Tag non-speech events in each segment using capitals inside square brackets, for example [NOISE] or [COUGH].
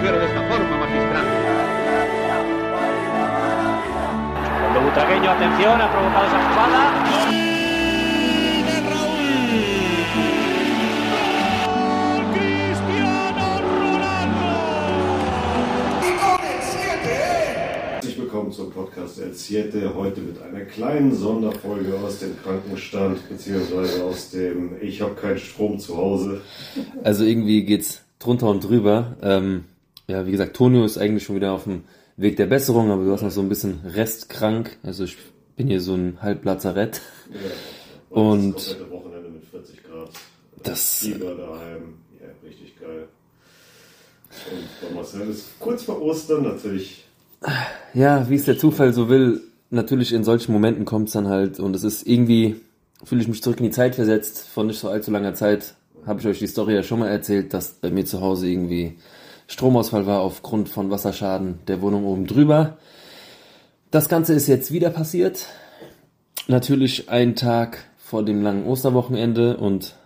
mujer de esta forma, magistral. Cuando Butragueño, atención, ha provocado esa jugada. Herzlich willkommen zum Podcast El Siete. Heute mit einer kleinen Sonderfolge aus dem Krankenstand, beziehungsweise aus dem Ich habe keinen Strom zu Hause. Also irgendwie geht's drunter und drüber. Ähm, ja, wie gesagt, Tonio ist eigentlich schon wieder auf dem Weg der Besserung, aber du hast noch so ein bisschen restkrank. Also ich bin hier so ein Halblazarett. Ja, Und- das Wochenende mit 40 Grad. Das- Fieber daheim. Ja, richtig geil. Und bei Marcel ist kurz vor Ostern natürlich. Ja, wie es der Zufall so will, natürlich in solchen Momenten kommt's dann halt und es ist irgendwie, fühle ich mich zurück in die Zeit versetzt. Vor nicht so allzu langer Zeit habe ich euch die Story ja schon mal erzählt, dass bei mir zu Hause irgendwie Stromausfall war aufgrund von Wasserschaden der Wohnung oben drüber. Das Ganze ist jetzt wieder passiert. Natürlich einen Tag vor dem langen Osterwochenende und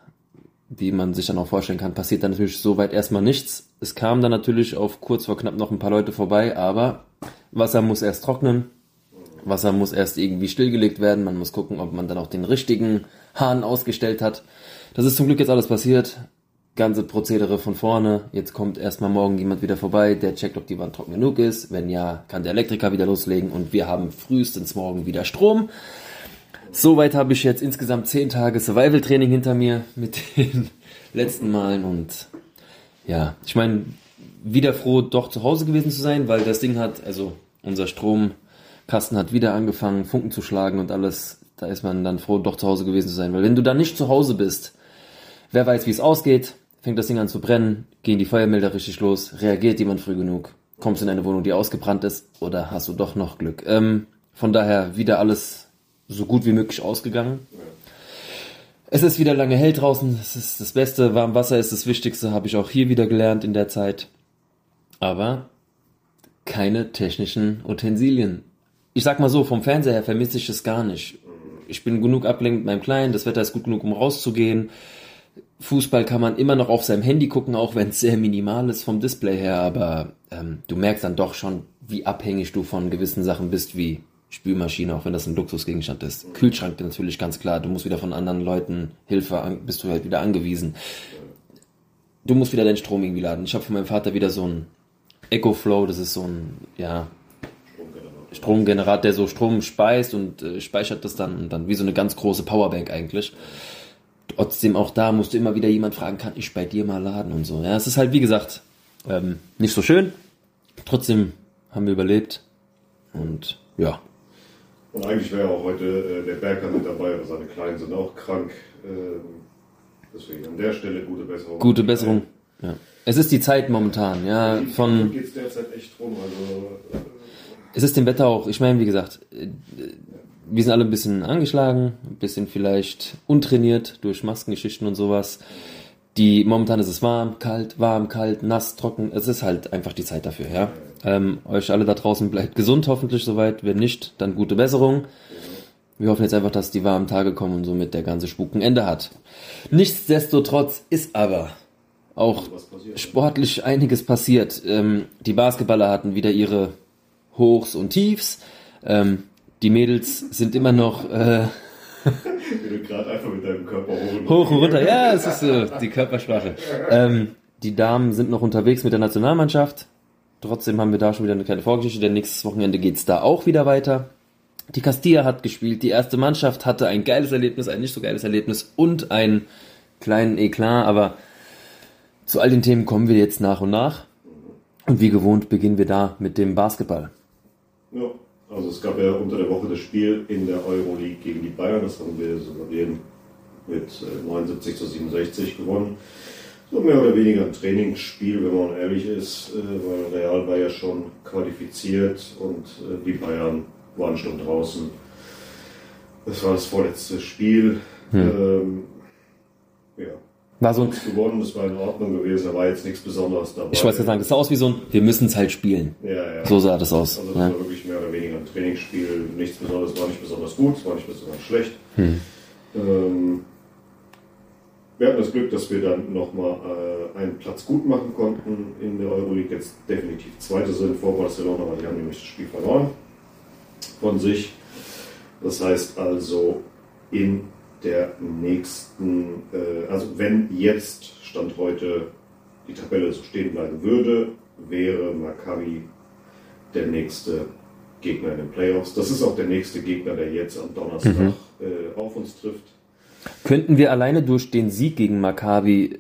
wie man sich dann auch vorstellen kann, passiert dann natürlich soweit erstmal nichts. Es kamen dann natürlich auf kurz vor knapp noch ein paar Leute vorbei, aber Wasser muss erst trocknen. Wasser muss erst irgendwie stillgelegt werden. Man muss gucken, ob man dann auch den richtigen Hahn ausgestellt hat. Das ist zum Glück jetzt alles passiert. Ganze Prozedere von vorne. Jetzt kommt erstmal morgen jemand wieder vorbei, der checkt, ob die Wand trocken genug ist. Wenn ja, kann der Elektriker wieder loslegen und wir haben frühestens morgen wieder Strom. Soweit habe ich jetzt insgesamt zehn Tage Survival-Training hinter mir mit den [LAUGHS] letzten Malen und ja, ich meine, wieder froh, doch zu Hause gewesen zu sein, weil das Ding hat, also unser Stromkasten hat wieder angefangen, Funken zu schlagen und alles. Da ist man dann froh, doch zu Hause gewesen zu sein, weil wenn du dann nicht zu Hause bist, wer weiß, wie es ausgeht, fängt das Ding an zu brennen, gehen die Feuermelder richtig los, reagiert jemand früh genug, kommst in eine Wohnung, die ausgebrannt ist, oder hast du doch noch Glück. Ähm, von daher wieder alles so gut wie möglich ausgegangen. Es ist wieder lange hell draußen, das ist das Beste, warm Wasser ist das Wichtigste, habe ich auch hier wieder gelernt in der Zeit. Aber keine technischen Utensilien. Ich sag mal so, vom Fernseher her vermisse ich es gar nicht. Ich bin genug abgelenkt mit meinem Kleinen, das Wetter ist gut genug, um rauszugehen. Fußball kann man immer noch auf seinem Handy gucken, auch wenn es sehr minimal ist vom Display her, aber ähm, du merkst dann doch schon, wie abhängig du von gewissen Sachen bist, wie Spülmaschine, auch wenn das ein Luxusgegenstand ist. Kühlschrank natürlich ganz klar, du musst wieder von anderen Leuten Hilfe, an, bist du halt wieder angewiesen. Du musst wieder deinen Strom irgendwie laden. Ich habe von meinem Vater wieder so ein EcoFlow, das ist so ein, ja, Stromgenerator, der so Strom speist und äh, speichert das dann und dann wie so eine ganz große Powerbank eigentlich. Trotzdem auch da musst du immer wieder jemand fragen, kann ich bei dir mal laden und so. Ja, es ist halt wie gesagt ähm, nicht so schön. Trotzdem haben wir überlebt und ja, Und eigentlich wäre auch heute äh, der Berger mit dabei, aber seine Kleinen sind auch krank. Ähm, deswegen an der Stelle gute Besserung. gute Besserung. Ja. Es ist die Zeit momentan, ja, von geht es derzeit echt rum. Also, äh, Es ist dem Wetter auch, ich meine, wie gesagt, äh, wir sind alle ein bisschen angeschlagen, ein bisschen vielleicht untrainiert durch Maskengeschichten und sowas. Die, momentan ist es warm, kalt, warm, kalt, nass, trocken. Es ist halt einfach die Zeit dafür, ja. Ähm, euch alle da draußen bleibt gesund hoffentlich soweit. Wenn nicht, dann gute Besserung. Wir hoffen jetzt einfach, dass die warmen Tage kommen und somit der ganze Spuk ein Ende hat. Nichtsdestotrotz ist aber auch passiert. sportlich einiges passiert. Ähm, die Basketballer hatten wieder ihre Hochs und Tiefs. Ähm, die Mädels sind immer noch äh, Wie du gerade einfach mit deinem Körper hoch und hoch und runter. Ja, es ist so die Körpersprache. Ähm, die Damen sind noch unterwegs mit der Nationalmannschaft. Trotzdem haben wir da schon wieder eine kleine Vorgeschichte, denn nächstes Wochenende geht's da auch wieder weiter. Die Castilla hat gespielt, die erste Mannschaft hatte ein geiles Erlebnis, ein nicht so geiles Erlebnis und einen kleinen Eklat, aber zu all den Themen kommen wir jetzt nach und nach. Und wie gewohnt beginnen wir da mit dem Basketball. Ja, also es gab ja unter der Woche das Spiel in der Euroleague gegen die Bayern, das haben wir souverän mit äh, 79 zu 67 gewonnen. So mehr oder weniger ein Trainingsspiel, wenn man ehrlich ist, äh, weil Real war ja schon qualifiziert und äh, die Bayern waren schon draußen. Das war das vorletzte Spiel. Ähm, ja, War so ein, gewonnen, das war in Ordnung gewesen, da war jetzt nichts Besonderes dabei. ich wollte sagen, das sah aus wie so ein, wir müssen es halt spielen. Ja, ja. So sah das aus. Also das ne? war wirklich mehr oder weniger ein Trainingsspiel. Nichts Besonderes, war nicht besonders gut, war nicht besonders schlecht. Hm. Ähm, wir hatten das Glück, dass wir dann nochmal äh, einen Platz gut machen konnten in der Euroleague. Jetzt definitiv Zweite sind vor Barcelona, weil die haben nämlich das Spiel verloren von sich. Das heißt also, in der nächsten, äh, also wenn jetzt Stand heute die Tabelle so stehen bleiben würde, wäre Maccabi der nächste Gegner in den Playoffs. Das ist auch der nächste Gegner, der jetzt am Donnerstag mhm. äh, auf uns trifft. Könnten wir alleine durch den Sieg gegen Maccabi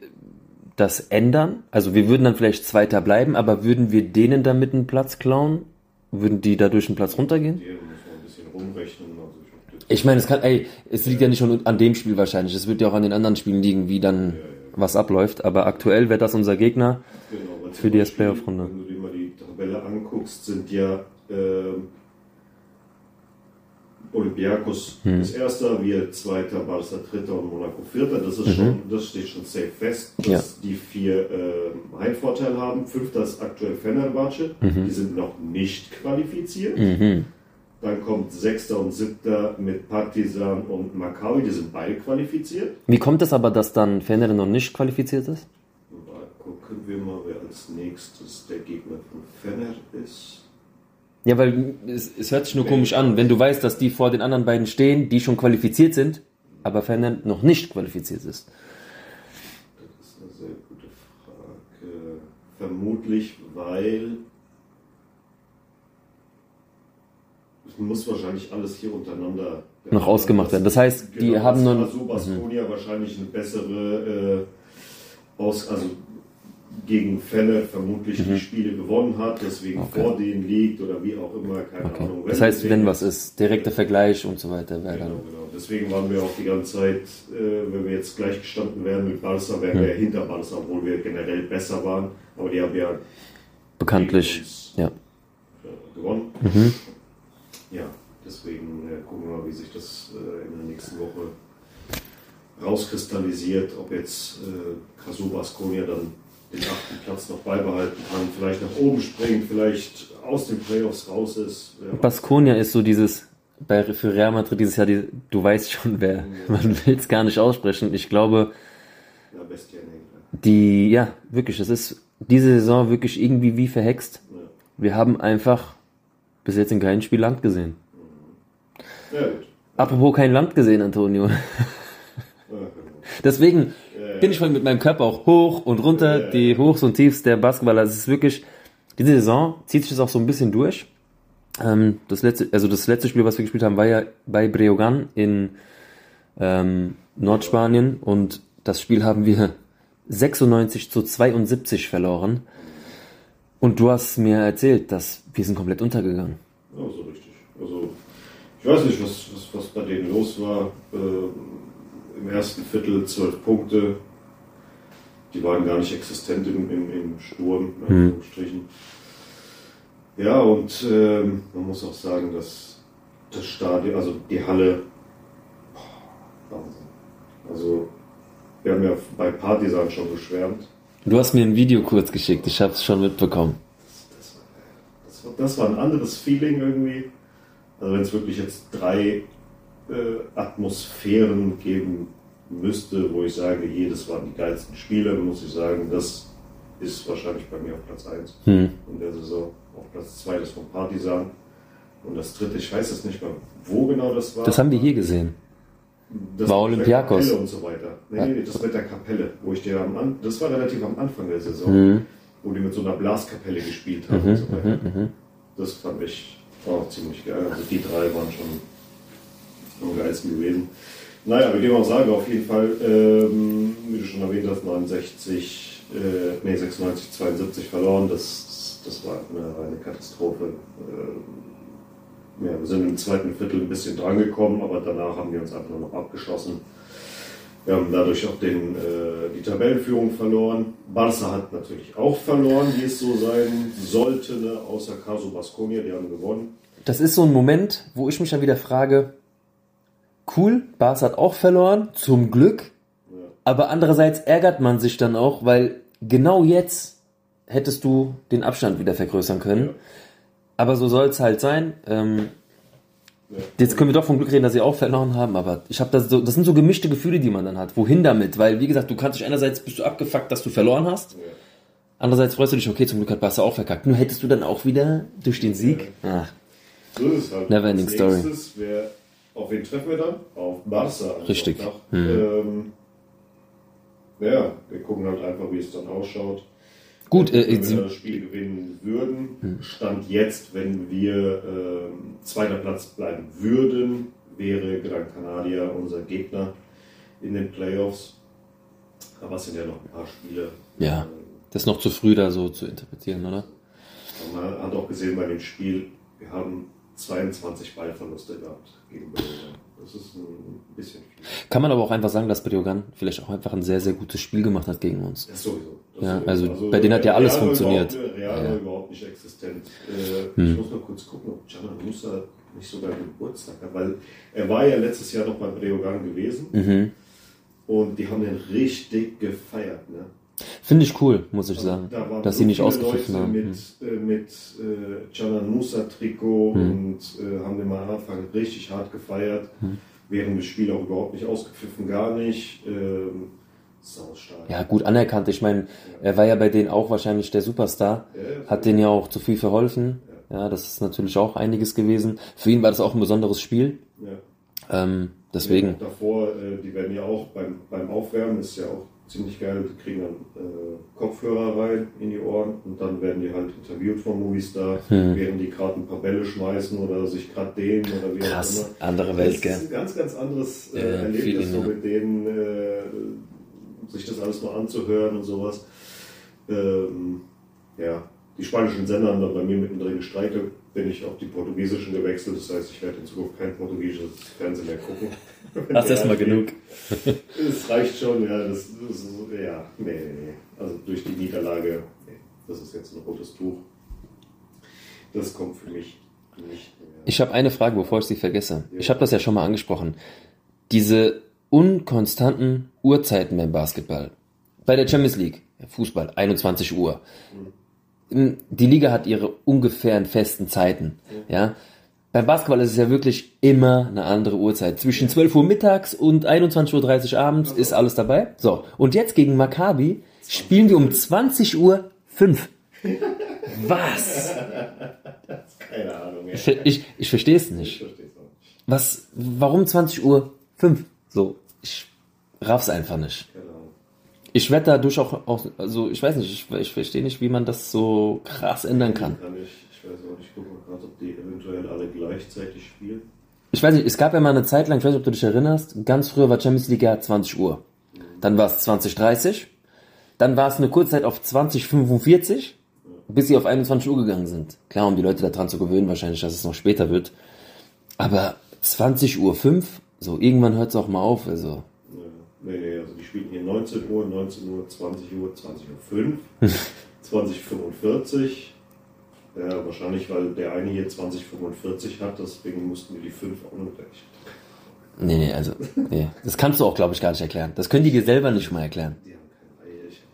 das ändern? Also wir würden dann vielleicht Zweiter bleiben, aber würden wir denen damit einen Platz klauen? Würden die dadurch einen Platz runtergehen? Hier muss man ein bisschen rumrechnen. Also ich meine, es kann, ey, es liegt ja. nicht schon an dem Spiel wahrscheinlich. Es wird ja auch an den anderen Spielen liegen, wie dann was abläuft. Aber aktuell wäre das unser Gegner genau, für die S-Playoff-Runde. Wenn du dir mal die Tabelle anguckst, sind ja äh, Olympiakos hm. ist Erster, wir Zweiter, Barca Dritter und Monaco Vierter. Das ist mhm. schon, das steht schon safe fest, dass ja. die vier äh, Heimvorteil haben. Fünfter ist aktuell Fenerbahce, mhm. die sind noch nicht qualifiziert. Mhm. Dann kommt Sechster und Siebter mit Partizan und Maccabi, die sind beide qualifiziert. Wie kommt es aber, dass dann Fener noch nicht qualifiziert ist? Mal gucken wir mal, wer als nächstes der Gegner von Fener ist. Ja, weil es, es hört sich nur komisch an, wenn du weißt, dass die vor den anderen beiden stehen, die schon qualifiziert sind, aber Fernand noch nicht qualifiziert ist. Das ist eine sehr gute Frage. Vermutlich, weil es muss wahrscheinlich alles hier untereinander noch ausgemacht werden. Das heißt, genau, die haben nur. Also Baskonia mhm. wahrscheinlich eine bessere äh, aus, also gegen Fälle vermutlich mhm. die Spiele gewonnen hat, deswegen okay. vor denen liegt oder wie auch immer, keine okay. Ahnung. Das heißt, wenn was ist, direkter Vergleich und so weiter genau, dann. Genau. Deswegen waren wir auch die ganze Zeit, äh, wenn wir jetzt gleich gestanden wären mit Barca, wären mhm. wir ja hinter Barca, obwohl wir generell besser waren. Aber die haben ja bekanntlich ja. gewonnen. Mhm. Ja, deswegen äh, gucken wir mal, wie sich das äh, in der nächsten Woche rauskristallisiert, ob jetzt äh, Kasu Baskonia dann den achten Platz noch beibehalten kann, vielleicht nach oben springt, vielleicht aus den Playoffs raus ist. Baskonia ist so dieses, bei, für Real Madrid dieses Jahr, die, du weißt schon wer, ja. man will es gar nicht aussprechen. Ich glaube, ja, die, ja, wirklich, es ist diese Saison wirklich irgendwie wie verhext. Ja. Wir haben einfach bis jetzt in keinem Spiel Land gesehen. Ja. Apropos kein Land gesehen, Antonio. [LAUGHS] Genau. Deswegen, bin ich mit meinem Körper auch hoch und runter, die Hochs und Tiefs der Basketballer. Es ist wirklich, diese Saison zieht sich das auch so ein bisschen durch. Ähm, das letzte, also das letzte Spiel, was wir gespielt haben, war ja bei Breogan in ähm, Nordspanien und das Spiel haben wir 96 zu 72 verloren. Und du hast mir erzählt, dass wir sind komplett untergegangen. Ja, so richtig. Also ich weiß nicht, was, was, was bei denen los war. Äh, Im ersten Viertel zwölf Punkte, die waren gar nicht existent im, im, im Sturm, in mhm. Anführungsstrichen. Ja, und ähm, man muss auch sagen, dass das Stadion, also die Halle, Wahnsinn. Also, wir haben ja bei Partisan schon geschwärmt. Du hast mir ein Video kurz geschickt, ich habe es schon mitbekommen. Das, das, war, das, war, ein anderes Feeling irgendwie. Also, wenn es wirklich jetzt drei äh, Atmosphären geben müsste, wo ich sage, jedes waren die geilsten Spiele, muss ich sagen, das ist wahrscheinlich bei mir auf Platz 1 hm. in der Saison. Auf Platz 2 das von Partisan. Und das dritte, ich weiß es nicht mehr, wo genau das war. Das haben wir hier gesehen. Das war Olympiakos. und so weiter. Nee, ja. nee, das mit der Kapelle, wo ich dir am An das war relativ am Anfang der Saison, mhm. wo die mit so einer Blaskapelle gespielt haben mhm, und so weiter. Mhm, mhm, das fand ich auch ziemlich geil. Also die drei waren schon am geilsten gewesen. Naja, wir gehen auch sagen, auf jeden Fall, ähm, wie du schon erwähnt hast, 69, äh, nee, 96, 72 verloren. Das, das war eine reine Katastrophe. Äh, ja, wir sind im zweiten Viertel ein bisschen drangekommen, aber danach haben wir uns einfach noch abgeschossen. Wir haben dadurch auch den, äh, die Tabellenführung verloren. Barca hat natürlich auch verloren, wie es so sein sollte, ne? außer Caso Basconia, die haben gewonnen. Das ist so ein Moment, wo ich mich dann wieder frage, cool, Bas hat auch verloren, zum Glück. Aber andererseits ärgert man sich dann auch, weil genau jetzt hättest du den Abstand wieder vergrößern können. Ja. Aber so soll es halt sein. Ähm, Jetzt können wir doch vom Glück reden, dass sie auch verloren haben, aber ich habe das so, das sind so gemischte Gefühle, die man dann hat. Wohin damit? Weil, wie gesagt, du kannst dich einerseits bist du abgefuckt, dass du verloren hast. Andererseits freust du dich, okay, zum Glück hat Barca auch verkackt. Nur hättest du dann auch wieder durch den Sieg. Ach, So ist es halt. Never ending story. wer, auf wen treffen wir dann? Auf Barca. Richtig. Mhm. Ähm, ja, wir gucken halt einfach, wie es dann ausschaut. gut, äh, wenn wir das Spiel gewinnen Stand jetzt, wenn wir ähm, zweiter Platz bleiben würden, wäre Gran Canaria unser Gegner in den Playoffs. Aber es sind ja noch ein paar Spiele. Ja. Ähm, das ist noch zu früh da so zu interpretieren, oder? Man hat auch gesehen bei dem Spiel, wir haben 22 Ballverluste gehabt gegen Bremen. Das ist ein bisschen viel. Kann man aber auch einfach sagen, dass Briogan vielleicht auch einfach ein sehr, sehr gutes Spiel gemacht hat gegen uns. Das sowieso. Das Ja, sowieso. also bei denen hat ja alles Real funktioniert. Real Ja. überhaupt nicht existent. Äh, Hm. Ich muss mal kurz gucken, ob Canan Musa nicht sogar Geburtstag hat, weil er war ja letztes Jahr noch bei Breogan gewesen Mhm. und die haben den richtig gefeiert. Ne? Finde ich cool, muss ich sagen, Da dass sie nicht ausgepfiffen haben. mit, Mhm. äh, mit äh, Canan Musa Trikot Hm. und äh, haben den mal am Anfang richtig hart gefeiert. Hm. Während des Spiels auch überhaupt nicht ausgepfiffen, gar nicht. Ähm. Ja, gut anerkannt. Ich meine, er war ja bei denen auch wahrscheinlich der Superstar. Ja, Hat denen ja auch zu viel verholfen. Ja, das ist natürlich auch einiges gewesen. Für ihn war das auch ein besonderes Spiel. ja. Ähm, deswegen. Ja, davor, äh, die werden ja auch beim, beim Aufwärmen, ist ja auch ziemlich geil, die kriegen dann äh, Kopfhörer rein in die Ohren und dann werden die halt interviewt vom Movistar, Hm. während die gerade ein paar Bälle schmeißen oder sich gerade dehnen oder wie auch Krass, immer. andere Das Welt, ist gell? ein ganz, ganz anderes äh, Ja, Erlebnis, so mit denen äh, sich das alles mal anzuhören und sowas. Ähm, ja, die spanischen Sender haben dann bei mir mittendrin gestreikt, bin ich auf die portugiesischen gewechselt. Das heißt, ich werde in Zukunft kein portugiesisches Fernsehen mehr gucken. [LAUGHS] Hast erstmal Ja, genug. [LAUGHS] Es reicht schon, ja, das, das ist, ja, nee, nee, nee. Also durch die Niederlage, nee, das ist jetzt ein rotes Tuch. Das kommt für mich nicht mehr. Ich habe eine Frage, bevor ich sie vergesse. Ich habe das ja schon mal angesprochen. Diese unkonstanten Uhrzeiten beim Basketball. Bei der Champions League, Fußball, 21 Uhr. Die Liga hat ihre ungefähren festen Zeiten. Ja. Beim Basketball ist es ja wirklich immer eine andere Uhrzeit. Zwischen 12 Uhr mittags und 21.30 Uhr abends ist alles dabei. So. Und jetzt gegen Maccabi spielen wir um 20 Uhr 5. [LAUGHS] Was? Keine Ahnung. Ich, ich, ich verstehe es Ich nicht. Was, warum 20 Uhr 5? So, ich raff's einfach nicht. Ich werde dadurch auch, auch, also ich weiß nicht, ich, ich verstehe nicht, wie man das so krass ändern kann. Ich weiß auch nicht, ich gucke ob die eventuell alle gleichzeitig spielen. Ich weiß nicht, es gab ja mal eine Zeit lang, ich weiß nicht, ob du dich erinnerst, ganz früher war Champions League ja 20 Uhr. Dann war es 20.30 dann war es eine Kurzzeit auf 20.45 bis sie auf 21 Uhr gegangen sind. Klar, um die Leute daran zu gewöhnen, wahrscheinlich, dass es noch später wird. Aber 20 Uhr 5, so irgendwann hört es auch mal auf. Also, Ja, nee, nee, also die spielen hier 19 Uhr, 19 Uhr, 20 Uhr, 20 Uhr 5, 20 45. Ja, wahrscheinlich, weil der eine hier 2045 hat, deswegen mussten wir die 5 auch noch gleich. nee, nee, also, nee. Das kannst du auch, glaube ich, gar nicht erklären. Das können die dir selber nicht mal erklären. Die haben keine Eier, ich habe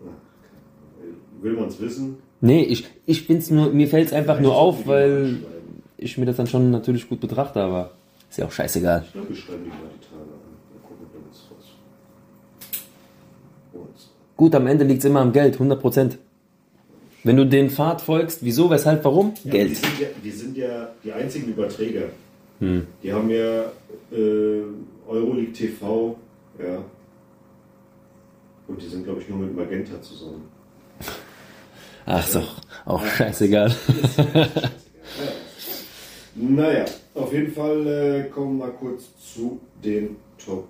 keine Ahnung. Will man es wissen? Nee, ich, ich bin's nur, mir fällt's einfach nur auf, weil ich mir das dann schon natürlich gut betrachte, aber ist ja auch scheißegal. Ich glaube, wir schreiben die mal die Tage an. Dann gucken wir uns was. Und Gut, am Ende liegt's immer am Geld, 100 Prozent. Wenn du den Pfad folgst, wieso, weshalb, warum? Ja, Die Geld. sind, ja, die sind ja die einzigen Überträger. Hm. Die haben ja äh, Euroleague TV, ja. Und die sind, glaube ich, nur mit Magenta zusammen. [LAUGHS] Ach so, auch scheißegal. [LAUGHS] Naja, auf jeden Fall äh, kommen wir kurz zu den Top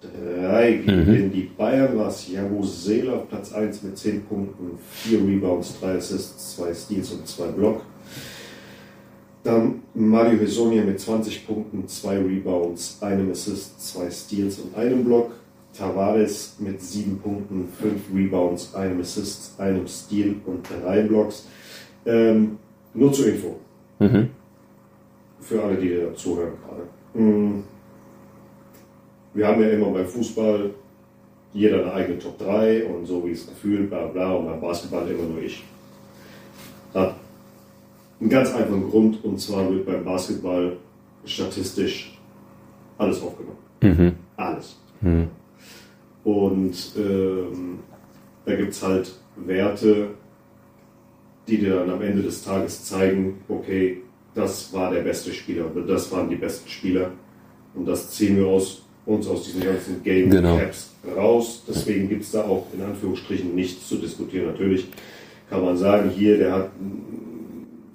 3. Gegen die Bayern war es Seele auf Platz 1 mit 10 Punkten, 4 Rebounds, 3 Assists, 2 Steals und 2 Block. Dann Mario Hesonia mit 20 Punkten, 2 Rebounds, einem Assist, 2 Steals und einem Block. Tavares mit 7 Punkten, 5 Rebounds, einem Assist, einem Steal und 3 Blocks. Ähm, nur zur Info Mhm. für alle, die da zuhören gerade. Mm. Wir haben ja immer beim Fußball jeder eine eigene Top 3 und so wie es gefühlt, bla bla, und beim Basketball immer nur ich. Hat einen ganz einfachen Grund, und zwar wird beim Basketball statistisch alles aufgenommen. Mhm. Alles. Mhm. Und ähm, da gibt es halt Werte, die dir dann am Ende des Tages zeigen, okay, das war der beste Spieler oder das waren die besten Spieler. Und das ziehen wir aus, uns aus diesen ganzen Game Genau. Raus. Deswegen gibt es da auch in Anführungsstrichen nichts zu diskutieren. Natürlich kann man sagen, hier, der hat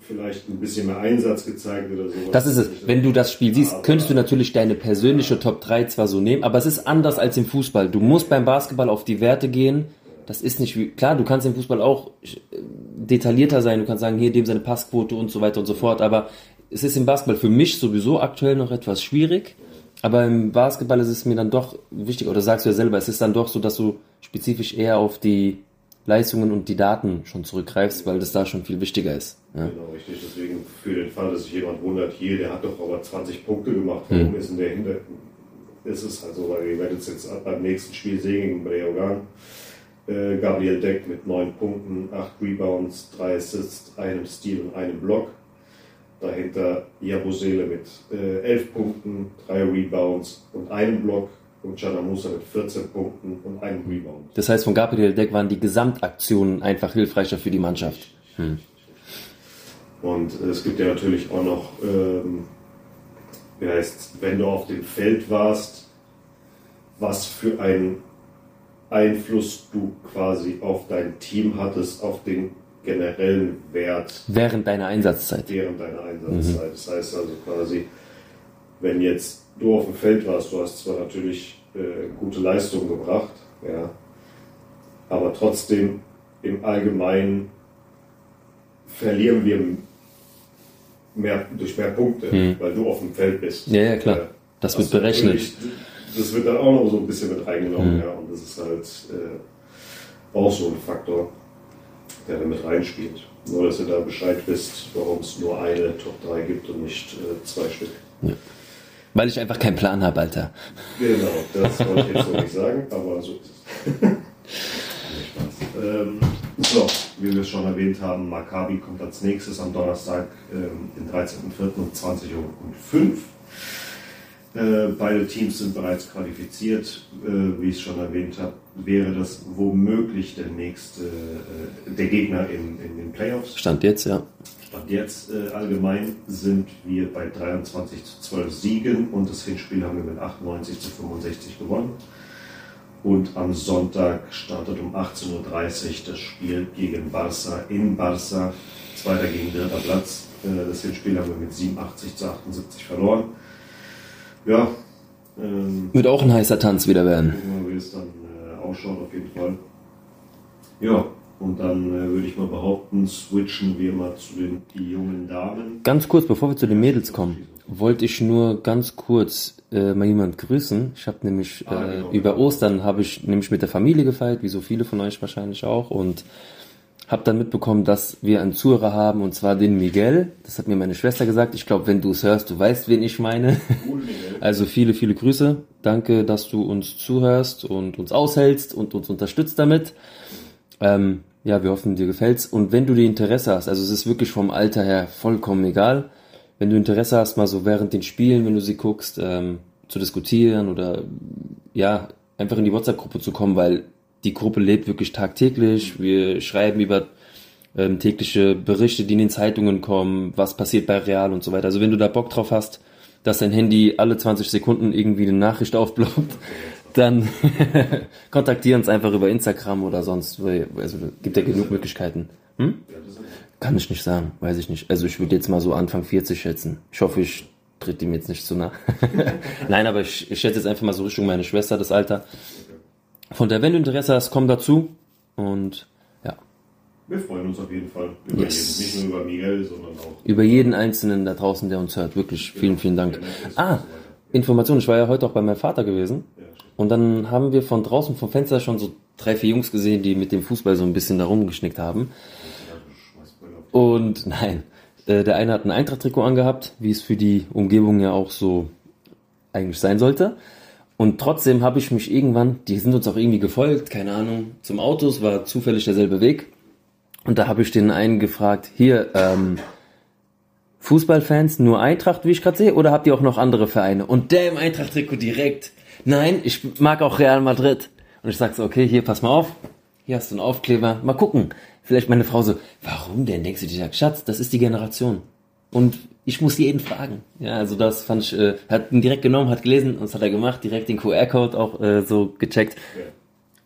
vielleicht ein bisschen mehr Einsatz gezeigt oder sowas. Das ist es. Wenn du das Spiel siehst, könntest du natürlich deine persönliche Top 3 zwar so nehmen, aber es ist anders als im Fußball. Du musst beim Basketball auf die Werte gehen. Das ist nicht wie, klar, du kannst im Fußball auch äh, detaillierter sein. Du kannst sagen, hier dem seine Passquote und so weiter und so fort. Aber es ist im Basketball für mich sowieso aktuell noch etwas schwierig. Aber im Basketball ist es mir dann doch wichtig, oder sagst du ja selber, es ist dann doch so, dass du spezifisch eher auf die Leistungen und die Daten schon zurückgreifst, weil das da schon viel wichtiger ist. Ja. Genau, richtig. Deswegen für den Fall, dass sich jemand wundert, hier, der hat doch aber 20 Punkte gemacht, warum ist denn der hinter? Es ist halt so, weil ihr werdet es jetzt beim nächsten Spiel sehen gegen Breogan. Äh, Gabriel Deck mit 9 Punkten, 8 Rebounds, 3 Assists, einem Steal und einem Block. Dahinter Jabusele mit äh, 11 Punkten, 3 Rebounds und einem Block. Und Chana Musa mit 14 Punkten und einem Rebound. Das heißt, von Gabriel Deck waren die Gesamtaktionen einfach hilfreicher für die Mannschaft. Und äh, es gibt ja natürlich auch noch, ähm, wie heißt, wenn du auf dem Feld warst, was für einen Einfluss du quasi auf dein Team hattest, auf den generellen Wert Während deiner Einsatzzeit. während deiner Einsatzzeit. Das heißt also quasi, wenn jetzt du auf dem Feld warst, du hast zwar natürlich äh, gute Leistungen gebracht, ja, aber trotzdem im Allgemeinen verlieren wir mehr, durch mehr Punkte, Hm. weil du auf dem Feld bist. Ja, ja, klar. Das was wird berechnet. Das wird dann auch noch so ein bisschen mit reingenommen, Hm. ja, und das ist halt äh, auch so ein Faktor, der da mit reinspielt. Nur, dass ihr da Bescheid wisst, warum es nur eine Top 3 gibt und nicht äh, zwei Stück. Weil ich einfach keinen Plan habe, Alter. Genau, das wollte ich jetzt [LAUGHS] noch nicht sagen, aber so ist es. [LAUGHS] Ähm, so, wie wir es schon erwähnt haben, Maccabi kommt als nächstes am Donnerstag, ähm, den 13.04. um 20.05 Uhr. Äh, beide Teams sind bereits qualifiziert. Äh, wie ich es schon erwähnt habe, wäre das womöglich der nächste, äh, der Gegner in, in den Playoffs. Stand jetzt, ja. Stand jetzt äh, allgemein sind wir bei 23 zu 12 Siegen und das Hinspiel haben wir mit 98 zu 65 gewonnen. Und am Sonntag startet um 18.30 Uhr das Spiel gegen Barca in Barca. Zweiter gegen dritter Platz. Äh, das Hinspiel haben wir mit 87 zu 78 verloren. Ja, ähm, Wird auch ein heißer Tanz wieder werden. wir, wie es dann ausschaut auf jeden Fall. Ja, und dann äh, würde ich mal behaupten, switchen wir mal zu den jungen Damen. Ganz kurz, bevor wir zu den Mädels kommen, wollte ich nur ganz kurz äh, mal jemand grüßen. Ich habe nämlich Ah, genau. über Ostern habe ich nämlich mit der Familie gefeiert, wie so viele von euch wahrscheinlich auch und habe dann mitbekommen, dass wir einen Zuhörer haben und zwar den Miguel. Das hat mir meine Schwester gesagt. Ich glaube, wenn du es hörst, du weißt, wen ich meine. [LAUGHS] Also viele, viele Grüße. Danke, dass du uns zuhörst und uns aushältst und uns unterstützt damit. Ähm, ja, wir hoffen, dir gefällt's. Und wenn du die Interesse hast, also es ist wirklich vom Alter her vollkommen egal, wenn du Interesse hast, mal so während den Spielen, wenn du sie guckst, ähm, zu diskutieren oder ja, einfach in die WhatsApp-Gruppe zu kommen, weil die Gruppe lebt wirklich tagtäglich. Wir schreiben über ähm, tägliche Berichte, die in den Zeitungen kommen, was passiert bei Real und so weiter. Also wenn du da Bock drauf hast, dass dein Handy alle 20 Sekunden irgendwie eine Nachricht [LAUGHS] aufploppt, dann [LAUGHS] kontaktier uns einfach über Instagram oder sonst. Also gibt ja genug Möglichkeiten. Hm? Kann ich nicht sagen, weiß ich nicht. Also ich würde jetzt mal so Anfang 40 schätzen. Ich hoffe, ich tritt ihm jetzt nicht zu nah. [LAUGHS] Nein, aber ich, ich schätze jetzt einfach mal so Richtung meine Schwester das Alter. Von der, wenn du Interesse hast, komm dazu. Und ja, Wir freuen uns auf jeden Fall über Yes. jeden. Nicht nur über Miguel, sondern auch über jeden Einzelnen da draußen, der uns hört. Wirklich, vielen, vielen Dank. Ah, Information. Ich war ja heute auch bei meinem Vater gewesen. Und dann haben wir von draußen vom Fenster schon so drei, vier Jungs gesehen, die mit dem Fußball so ein bisschen da rumgeschnickt haben. Und nein, äh, der eine hat ein Eintracht-Trikot angehabt, wie es für die Umgebung ja auch so eigentlich sein sollte. Und trotzdem habe ich mich irgendwann, die sind uns auch irgendwie gefolgt, keine Ahnung, zum Autos, war zufällig derselbe Weg. Und da habe ich den einen gefragt, hier, ähm, Fußballfans nur Eintracht, wie ich gerade sehe, oder habt ihr auch noch andere Vereine? Und der im Eintracht-Trikot direkt. Nein, ich mag auch Real Madrid. Und ich sag so, okay, hier, pass mal auf. Hier hast du einen Aufkleber. Mal gucken. Vielleicht meine Frau so, warum denn? Denkst du dir, Schatz, das ist die Generation. Und ich muss jeden fragen. Ja, also das fand ich, äh, hat ihn direkt genommen, hat gelesen, und das hat er gemacht, direkt den QR-Code auch äh, so gecheckt. Ja.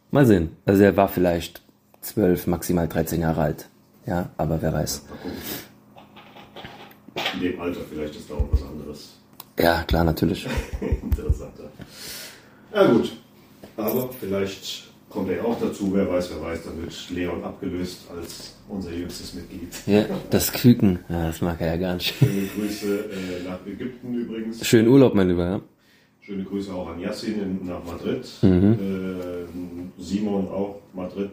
Mal sehen. Also er war vielleicht zwölf, maximal 13 Jahre alt. Ja, aber wer weiß. In dem Alter vielleicht ist da auch was anderes Ja, klar, natürlich. [LAUGHS] interessanter. Ja gut, aber vielleicht kommt er auch dazu, wer weiß, wer weiß, dann wird Leon abgelöst als unser jüngstes Mitglied. Ja, das Küken, ja, das mag er ja gar nicht. Schöne Grüße äh, nach Ägypten übrigens. Schönen Urlaub, mein Lieber, ja. Schöne Grüße auch an Yassin in, nach Madrid. Mhm. Äh, Simon auch Madrid.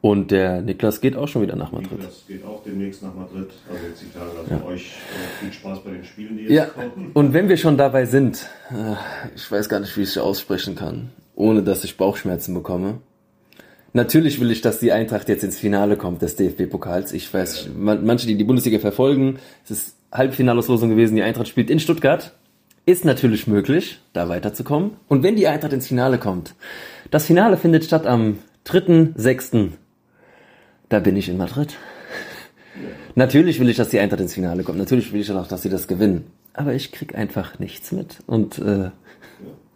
Und der Niklas geht auch schon wieder nach Madrid. Niklas geht auch demnächst nach Madrid. Also jetzt die Tage. Also euch äh, viel Spaß bei den Spielen, die jetzt Ja, kommen. und wenn wir schon dabei sind, äh, ich weiß gar nicht, wie ich es aussprechen kann, ohne dass ich Bauchschmerzen bekomme. Natürlich will ich, dass die Eintracht jetzt ins Finale kommt des DFB-Pokals. Ich weiß, man, manche, die die Bundesliga verfolgen, es ist Halbfinalauslosung gewesen, die Eintracht spielt in Stuttgart. Ist natürlich möglich, da weiterzukommen. Und wenn die Eintracht ins Finale kommt, das Finale findet statt am 3.6. Da bin ich in Madrid. [LAUGHS] Natürlich will ich, dass die Eintracht ins Finale kommt. Natürlich will ich auch, dass sie das gewinnen. Aber ich krieg einfach nichts mit. Und äh,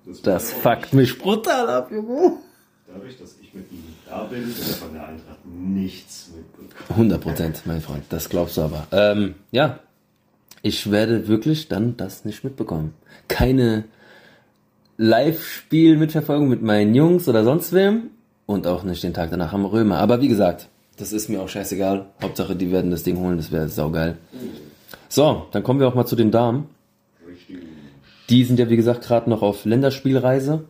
Das, das fuckt mich brutal ab, Junge. Dadurch, dass ich mit ihm da bin, wird er von der Eintracht nichts mitbekommen. 100 Prozent, mein Freund. Das glaubst du aber. Ähm, ja, ich werde wirklich dann das nicht mitbekommen. Keine Live-Spiel mitverfolgen mit meinen Jungs oder sonst wem. Und auch nicht den Tag danach am Römer. Aber wie gesagt, das ist mir auch scheißegal. Hauptsache, die werden das Ding holen. Das wäre saugeil. So, dann kommen wir auch mal zu den Damen. Die sind ja, wie gesagt, gerade noch auf Länderspielreise.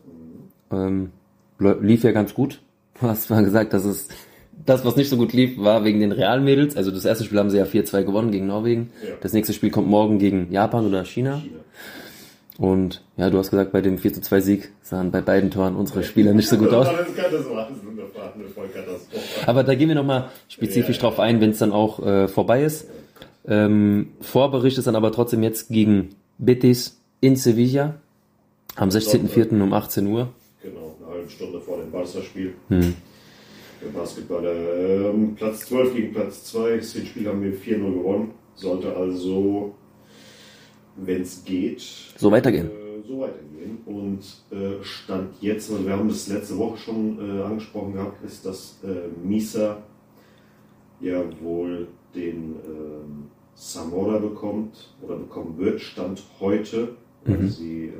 Ähm, lief ja ganz gut. Du hast mal gesagt, dass es das, was nicht so gut lief, war wegen den Realmädels. Also das erste Spiel haben sie ja 4-2 gewonnen gegen Norwegen. Ja. Das nächste Spiel kommt morgen gegen Japan oder China. China. Und ja, du hast gesagt, bei dem 4-2 Sieg sahen bei beiden Toren unsere Spieler nicht so gut aus. Aber da gehen wir nochmal spezifisch Ja. drauf ein, wenn es dann auch äh, vorbei ist. Ähm, Vorbericht ist dann aber trotzdem jetzt gegen Betis in Sevilla am 16.04. um 18 Uhr. Genau, eine halbe Stunde vor dem Barca-Spiel. Hm. Der Basketballer ähm, Platz 12 gegen Platz 2. Das Spiel haben wir 4-0 gewonnen. Sollte also, wenn es geht, So weitergehen. äh, so weitergehen. Und äh, Stand jetzt, also wir haben das letzte Woche schon äh, angesprochen gehabt, ist, dass äh, Misa ja wohl den ähm, Samora bekommt oder bekommen wird, Stand heute, weil Mhm. sie äh,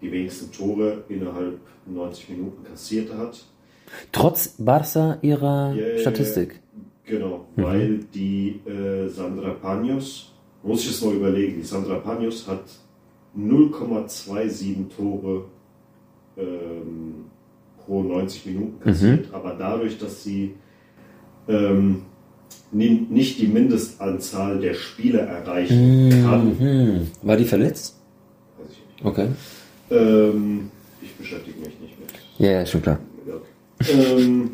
die wenigsten Tore innerhalb 90 Minuten kassiert hat. Trotz Barca ihrer ja, Statistik. Genau, weil die äh, Sandra Panos, muss ich jetzt mal überlegen, die Sandra Panos hat 0,27 Tore ähm, pro 90 Minuten kassiert, aber dadurch, dass sie ähm, nicht die Mindestanzahl der Spiele erreichen kann, Hm. War die verletzt? weiß ich nicht. Okay. Ähm, ich beschäftige mich nicht mit Ja, ja, schon klar. ähm,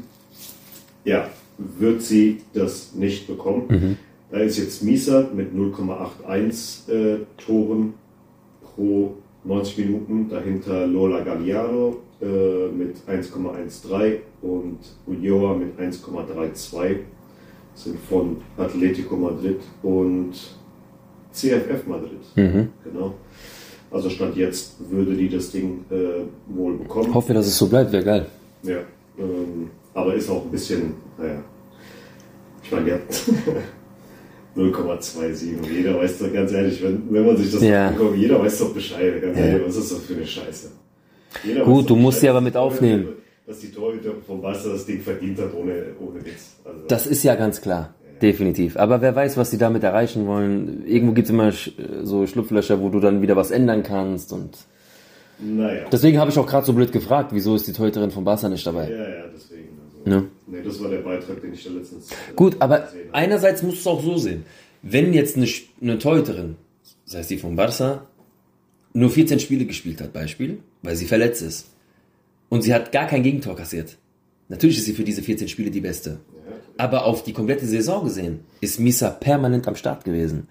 ja, wird sie das nicht bekommen. Da ist jetzt Misa mit 0,81 äh, Toren pro 90 Minuten, dahinter Lola Galliano äh, mit 1,13 und Ulloa mit 1,32 sind von Atletico Madrid und CFF Madrid. Mhm. Genau. Also Stand jetzt würde die das Ding äh, wohl bekommen. Hoffe, dass es so bleibt, wäre geil. Ja, ähm, aber ist auch ein bisschen, naja, ich meine, hat 0,27 und jeder weiß doch ganz ehrlich, wenn, wenn man sich das Ja. anguckt, jeder weiß doch Bescheid, ganz Ja. ehrlich, was ist das für eine Scheiße. Jeder Gut, du musst Bescheid, sie aber mit aufnehmen. Dass die Torhüter vom Barca das Ding verdient hat, ohne, ohne Witz. Also, Das ist ja ganz klar. Definitiv. Aber wer weiß, was sie damit erreichen wollen. Irgendwo gibt's immer sch- so Schlupflöcher, wo du dann wieder was ändern kannst. Und naja. deswegen habe ich auch gerade so blöd gefragt, wieso ist die Torhüterin von Barca nicht dabei? ja, ja, deswegen. Also, Ne? Nee, das war der Beitrag, den ich da letztens äh, Gut, aber einerseits musst du es auch so sehen. Wenn jetzt eine, eine Torhüterin, sei es die von Barca, nur 14 Spiele gespielt hat, Beispiel, weil sie verletzt ist, und sie hat gar kein Gegentor kassiert, Natürlich ist sie für diese 14 Spiele die beste. Aber auf die komplette Saison gesehen ist Misa permanent am Start gewesen.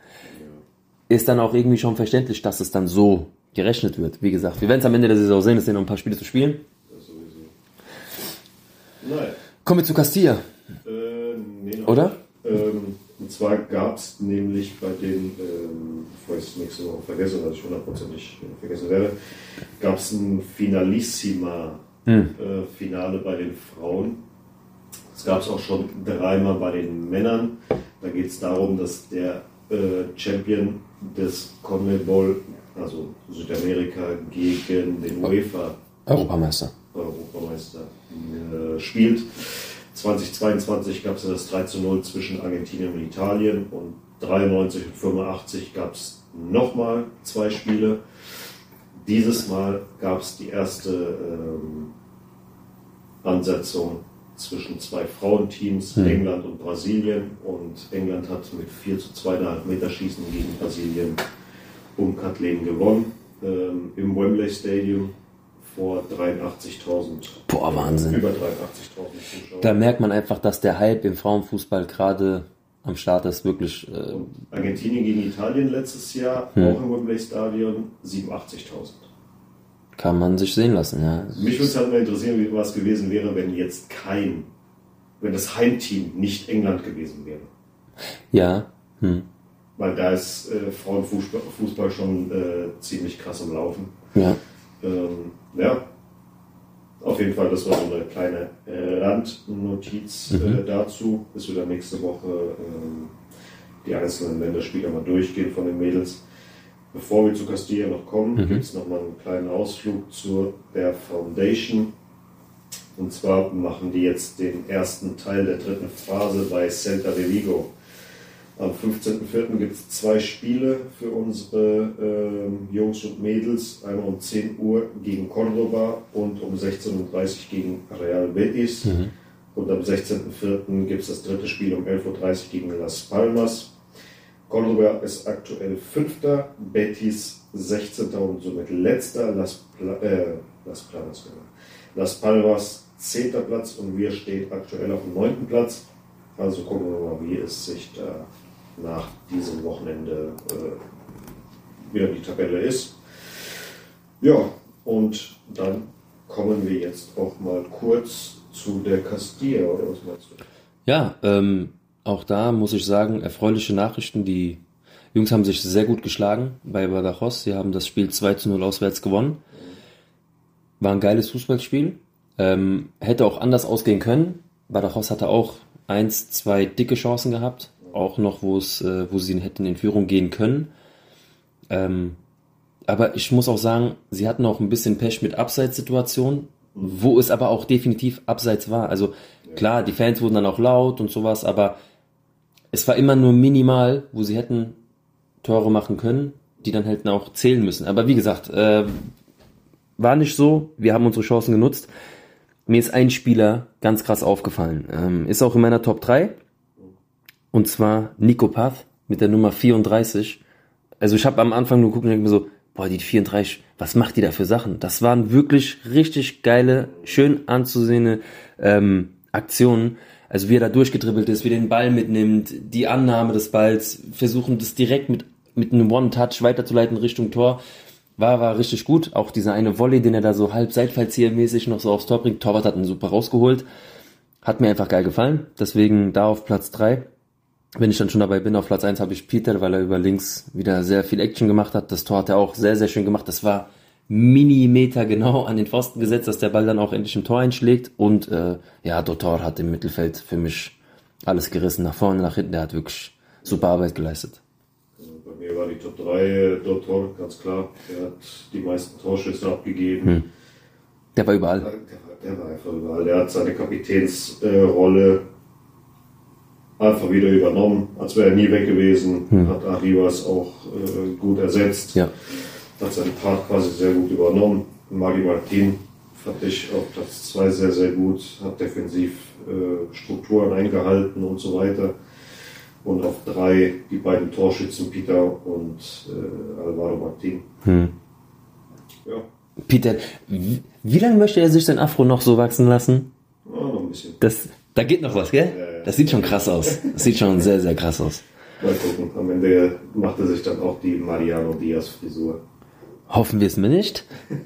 Ist dann auch irgendwie schon verständlich, dass es dann so gerechnet wird. Wie gesagt, wir werden es am Ende der Saison sehen, es sind noch ein paar Spiele zu spielen. Nein. Kommen wir zu Castilla, Äh, nee, oder? Ähm, und zwar gab es nämlich bei den, ähm, bevor ich es nächste Woche vergesse, was ich hundertprozentig vergessen werde, gab es ein Finalissima Hm. äh, Finale bei den Frauen. Das gab es auch schon dreimal bei den Männern. Da geht es darum, dass der äh, Champion des CONMEBOL, also Südamerika, gegen den UEFA Europameister. Europameister äh, spielt. 2022 gab es ja das 3 zu 0 zwischen Argentinien und Italien und 93 und 85 gab es nochmal zwei Spiele. Dieses Mal gab es die erste ähm, Ansetzung zwischen zwei Frauenteams, England und Brasilien. Und England hat mit 4 zu 2 nach Meterschießen gegen Brasilien um Kathleen gewonnen. Ähm, Im Wembley Stadium vor 83.000 Boah, Wahnsinn. über 83.000 Zuschauer. Da merkt man einfach, dass der Hype im Frauenfußball gerade am Start ist. Wirklich, äh, Argentinien gegen Italien letztes Jahr, Hm. auch im Wembley Stadion, 87.000. kann man sich sehen lassen, ja. Mich würde es halt mal interessieren, wie was gewesen wäre, wenn jetzt kein, wenn das Heimteam nicht England gewesen wäre. Ja, hm. Weil da ist äh, Frauenfußball Fußball schon äh, ziemlich krass am Laufen. ja. Ähm, ja, auf jeden Fall, das war so eine kleine äh, Randnotiz äh, dazu, bis wir dann nächste Woche ähm, die einzelnen Länderspiele mal durchgehen von den Mädels. Bevor wir zu Castilla noch kommen, gibt es nochmal einen kleinen Ausflug zur der Foundation. Und zwar machen die jetzt den ersten Teil der dritten Phase bei Celta de Vigo. Am 15.04. gibt es zwei Spiele für unsere ähm, Jungs und Mädels. Einmal um 10 Uhr gegen Cordoba und um 16.30 Uhr gegen Real Betis. Und am 16.04. gibt es das dritte Spiel um 11.30 Uhr gegen Las Palmas. Cordoba ist aktuell Fünfter, Betis 16. und somit Letzter, Las, Pla äh, Las Palmas, genau. Las Palmas 10. Platz und wir stehen aktuell auf dem 9. Platz. Also gucken wir mal, wie es sich da nach diesem Wochenende äh, wieder die Tabelle ist. Ja, und dann kommen wir jetzt auch mal kurz zu der Castilla, oder was meinst du? Ja, ähm, auch da muss ich sagen, erfreuliche Nachrichten. Die Jungs haben sich sehr gut geschlagen bei Badajoz. Sie haben das Spiel 2 zu 0 auswärts gewonnen. War ein geiles Fußballspiel. Ähm, hätte auch anders ausgehen können. Badajoz hatte auch eins, zwei dicke Chancen gehabt. Auch noch, wo es, äh, wo sie hätten in Führung gehen können. Ähm, aber ich muss auch sagen, sie hatten auch ein bisschen Pech mit Abseitssituationen, wo es aber auch definitiv abseits war. Also klar, die Fans wurden dann auch laut und sowas, aber es war immer nur minimal, wo sie hätten Tore machen können, die dann hätten auch zählen müssen. Aber wie gesagt, äh, war nicht so. Wir haben unsere Chancen genutzt. Mir ist ein Spieler ganz krass aufgefallen. Ähm, ist auch in meiner Top 3. Und zwar Nico Path mit der Nummer 34. Also ich habe am Anfang nur geguckt und denke mir so, boah, die 34, was macht die da für Sachen? Das waren wirklich richtig geile, schön anzusehende ähm, Aktionen. Also wie er da durchgedribbelt ist, wie er den Ball mitnimmt, die Annahme des Balls, versuchen das direkt mit, mit einem One-Touch weiterzuleiten Richtung Tor. War, war richtig gut. Auch dieser eine Volley, den er da so halb seitfallziehermäßig noch so aufs Tor bringt. Torwart hat ihn super rausgeholt. Hat mir einfach geil gefallen. Deswegen da auf Platz drei. Wenn ich dann schon dabei bin, auf Platz eins habe ich Peter, weil er über links wieder sehr viel Action gemacht hat. Das Tor hat er auch sehr, sehr schön gemacht. Das war Millimeter genau an den Pfosten gesetzt, dass der Ball dann auch endlich im Tor einschlägt. Und äh, ja, Dotor hat im Mittelfeld für mich alles gerissen, nach vorne, nach hinten. Der hat wirklich super Arbeit geleistet. Also bei mir war die Top 3 Dottor, ganz klar. Er hat die meisten Torschüsse abgegeben. Der war überall. Der, war- der war einfach überall. Der hat seine Kapitänsrolle einfach wieder übernommen, als wäre er nie weg gewesen. Hat Arribas auch äh, gut ersetzt. Ja. Hat seinen Part quasi sehr gut übernommen. Magi Martin fand ich auf Platz 2 sehr, sehr gut. Hat defensiv äh, Strukturen eingehalten und so weiter. Und auf drei die beiden Torschützen Peter und äh, Alvaro Martin. Ja, Peter, wie, wie lange möchte er sich sein Afro noch so wachsen lassen? ja noch ein ein bisschen. Das, da geht noch was, gell? Ja, ja. Das sieht schon krass aus. Das sieht schon sehr, sehr krass aus. Mal gucken. Am Ende macht er sich dann auch die Mariano Diaz Frisur. Hoffen wir es mir nicht. [LAUGHS]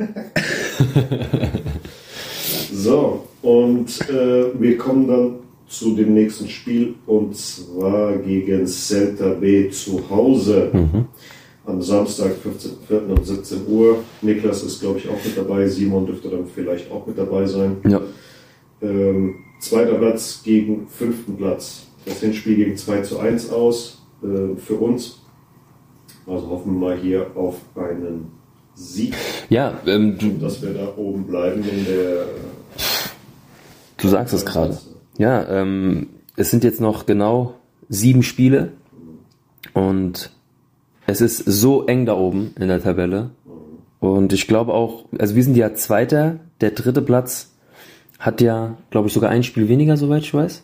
So, und äh, wir kommen dann zu dem nächsten Spiel und zwar gegen Celta B zu Hause. Am Samstag, 15.04. um 17 Uhr. Niklas ist, glaube ich, auch mit dabei. Simon dürfte dann vielleicht auch mit dabei sein. Ja. Ähm, zweiter Platz gegen fünften Platz. Das Hinspiel ging 2 zu 1 aus äh, für uns. Also hoffen wir mal hier auf einen Sieg, Ja, ähm, du, dass wir da oben bleiben in der. du sagst es gerade. Ja, ähm, es sind jetzt noch genau sieben Spiele und es ist so eng da oben in der Tabelle. Und ich glaube auch, also wir sind ja Zweiter, der dritte Platz hat ja, glaube ich, sogar ein Spiel weniger, soweit ich weiß.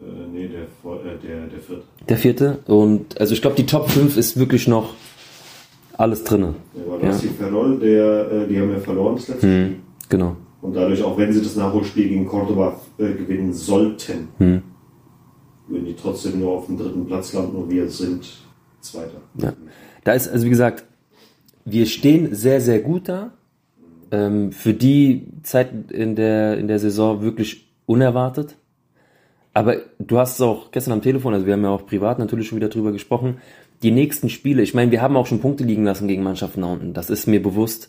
Äh, nee, der, äh, der, der vierte. Der vierte. Und also ich glaube, die Top 5 ist wirklich noch alles drinne. Der war Ja. Racing Ferrol, der, äh, die haben ja verloren das letzte Spiel. Mhm, genau. Und dadurch, auch wenn sie das Nachholspiel gegen Cordoba äh, gewinnen sollten, Mhm. würden die trotzdem nur auf dem dritten Platz landen und wir sind Zweiter. Ja. Da ist, also wie gesagt, wir stehen sehr, sehr gut da. Ähm, für die Zeit in der, in der Saison wirklich unerwartet. Aber du hast es auch gestern am Telefon, also wir haben ja auch privat natürlich schon wieder drüber gesprochen. Die nächsten Spiele, ich meine, wir haben auch schon Punkte liegen lassen gegen Mannschaften da unten, das ist mir bewusst.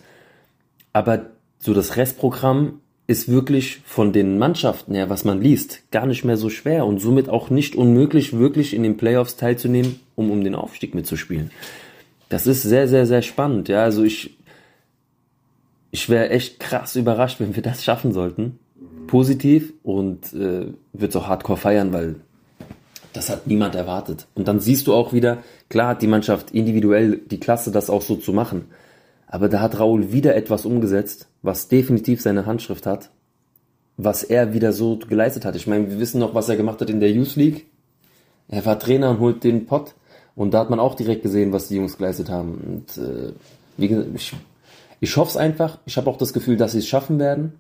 Aber so das Restprogramm ist wirklich von den Mannschaften her, was man liest, gar nicht mehr so schwer und somit auch nicht unmöglich, wirklich in den Playoffs teilzunehmen, um um den Aufstieg mitzuspielen. Das ist sehr, sehr, sehr spannend. Ja, also ich, ich wäre echt krass überrascht, wenn wir das schaffen sollten. Positiv und äh, würde es auch hardcore feiern, weil das hat niemand erwartet. Und dann siehst du auch wieder, klar hat die Mannschaft individuell die Klasse, das auch so zu machen. Aber da hat Raul wieder etwas umgesetzt, was definitiv seine Handschrift hat, was er wieder so geleistet hat. Ich meine, wir wissen noch, was er gemacht hat in der Youth League. Er war Trainer und holt den Pott. Und da hat man auch direkt gesehen, was die Jungs geleistet haben. Und äh, wie gesagt, ich, ich hoffe es einfach. Ich habe auch das Gefühl, dass sie es schaffen werden.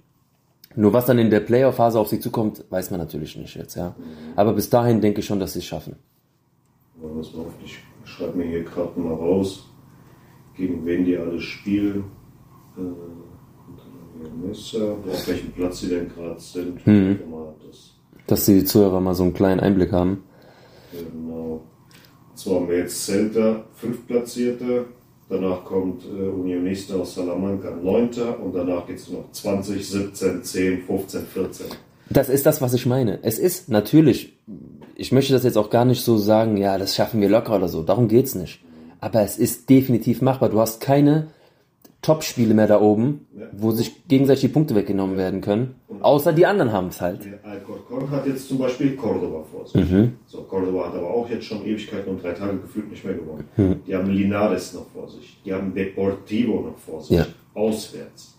Nur was dann in der Playoff-Phase auf sie zukommt, weiß man natürlich nicht jetzt, ja. Aber bis dahin denke ich schon, dass sie es schaffen. Pass auf, ich schreibe mir hier gerade mal raus, gegen wen die alle spielen. Äh, auf welchem Platz sie denn gerade sind. Mhm. Das, Dass die Zuhörer mal so einen kleinen Einblick haben. genau. So haben wir jetzt Celta, fünftplatzierte. Danach kommt äh, Unionista aus Salamanca, neunter. Und danach geht es noch 20, 17, 10, 15, 14. Das ist das, was ich meine. Es ist natürlich, ich möchte das jetzt auch gar nicht so sagen, ja, das schaffen wir locker oder so. Darum geht's nicht. Aber es ist definitiv machbar. Du hast keine Top-Spiele mehr da oben, wo sich gegenseitig die Punkte weggenommen werden können. Außer die anderen haben es halt. Der Alcorcon hat jetzt zum Beispiel Cordoba vor sich. So, Cordoba hat aber auch jetzt schon Ewigkeiten und drei Tage gefühlt nicht mehr gewonnen. Die haben Linares noch vor sich. Die haben Deportivo noch vor sich. Ja. Auswärts.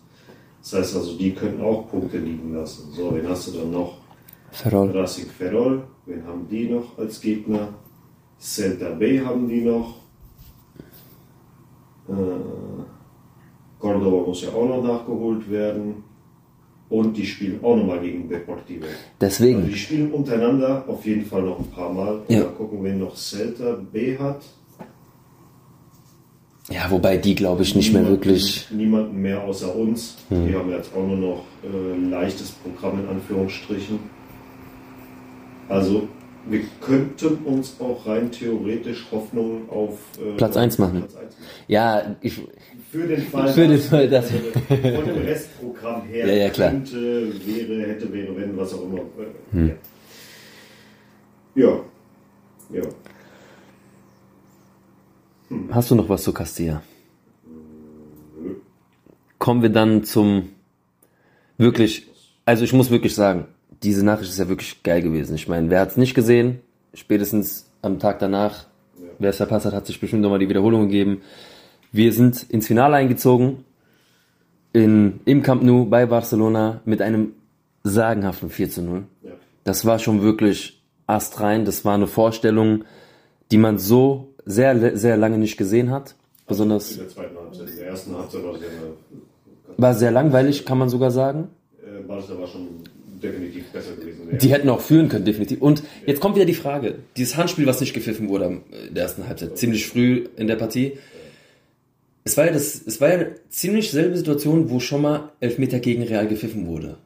Das heißt also, die könnten auch Punkte liegen lassen. So, wen hast du dann noch? Ferrol. Racing Ferrol. Wen haben die noch als Gegner? Celta B haben die noch. Äh, Cordoba muss ja auch noch nachgeholt werden. Und die spielen auch nochmal gegen Deportivo. Also Deswegen. die spielen untereinander auf jeden Fall noch ein paar Mal. Und Ja. mal gucken, wen noch Celta B hat. Ja, wobei die, glaube ich, nicht mehr Niemanden- wirklich. Niemanden mehr außer uns. Die haben jetzt auch nur noch äh, leichtes Programm in Anführungsstrichen. Also wir könnten uns auch rein theoretisch Hoffnung auf äh, Platz eins machen. Platz eins machen. Ja, ich, Für den Fall, Für den dass- Fall, dass- von dem Restprogramm her Ja, ja, klar. könnte, wäre, hätte, wäre, wenn, was auch immer. Äh, Hm. ja. ja. Ja. Hast du noch was zu Castilla? Kommen wir dann zum wirklich, also ich muss wirklich sagen, diese Nachricht ist ja wirklich geil gewesen. Ich meine, wer hat es nicht gesehen? Spätestens am Tag danach, wer es verpasst hat, hat sich bestimmt nochmal die Wiederholung gegeben. Wir sind ins Finale eingezogen, in, im Camp Nou bei Barcelona mit einem sagenhaften 4 zu 0. Ja. Das war schon wirklich astrein. Das war eine Vorstellung, die man so sehr, sehr lange nicht gesehen hat. Besonders In der zweiten Halbzeit. In der ersten Halbzeit war es ja eine, war sehr langweilig, kann man sogar sagen. äh, Barca war schon definitiv besser gewesen wäre. Die hätten auch führen können, definitiv. Und jetzt kommt wieder die Frage, dieses Handspiel, was nicht gepfiffen wurde in der ersten Halbzeit, ziemlich früh in der Partie. Es war ja, das, es war ja eine ziemlich selbe Situation, wo schon mal Elfmeter gegen Real gepfiffen wurde.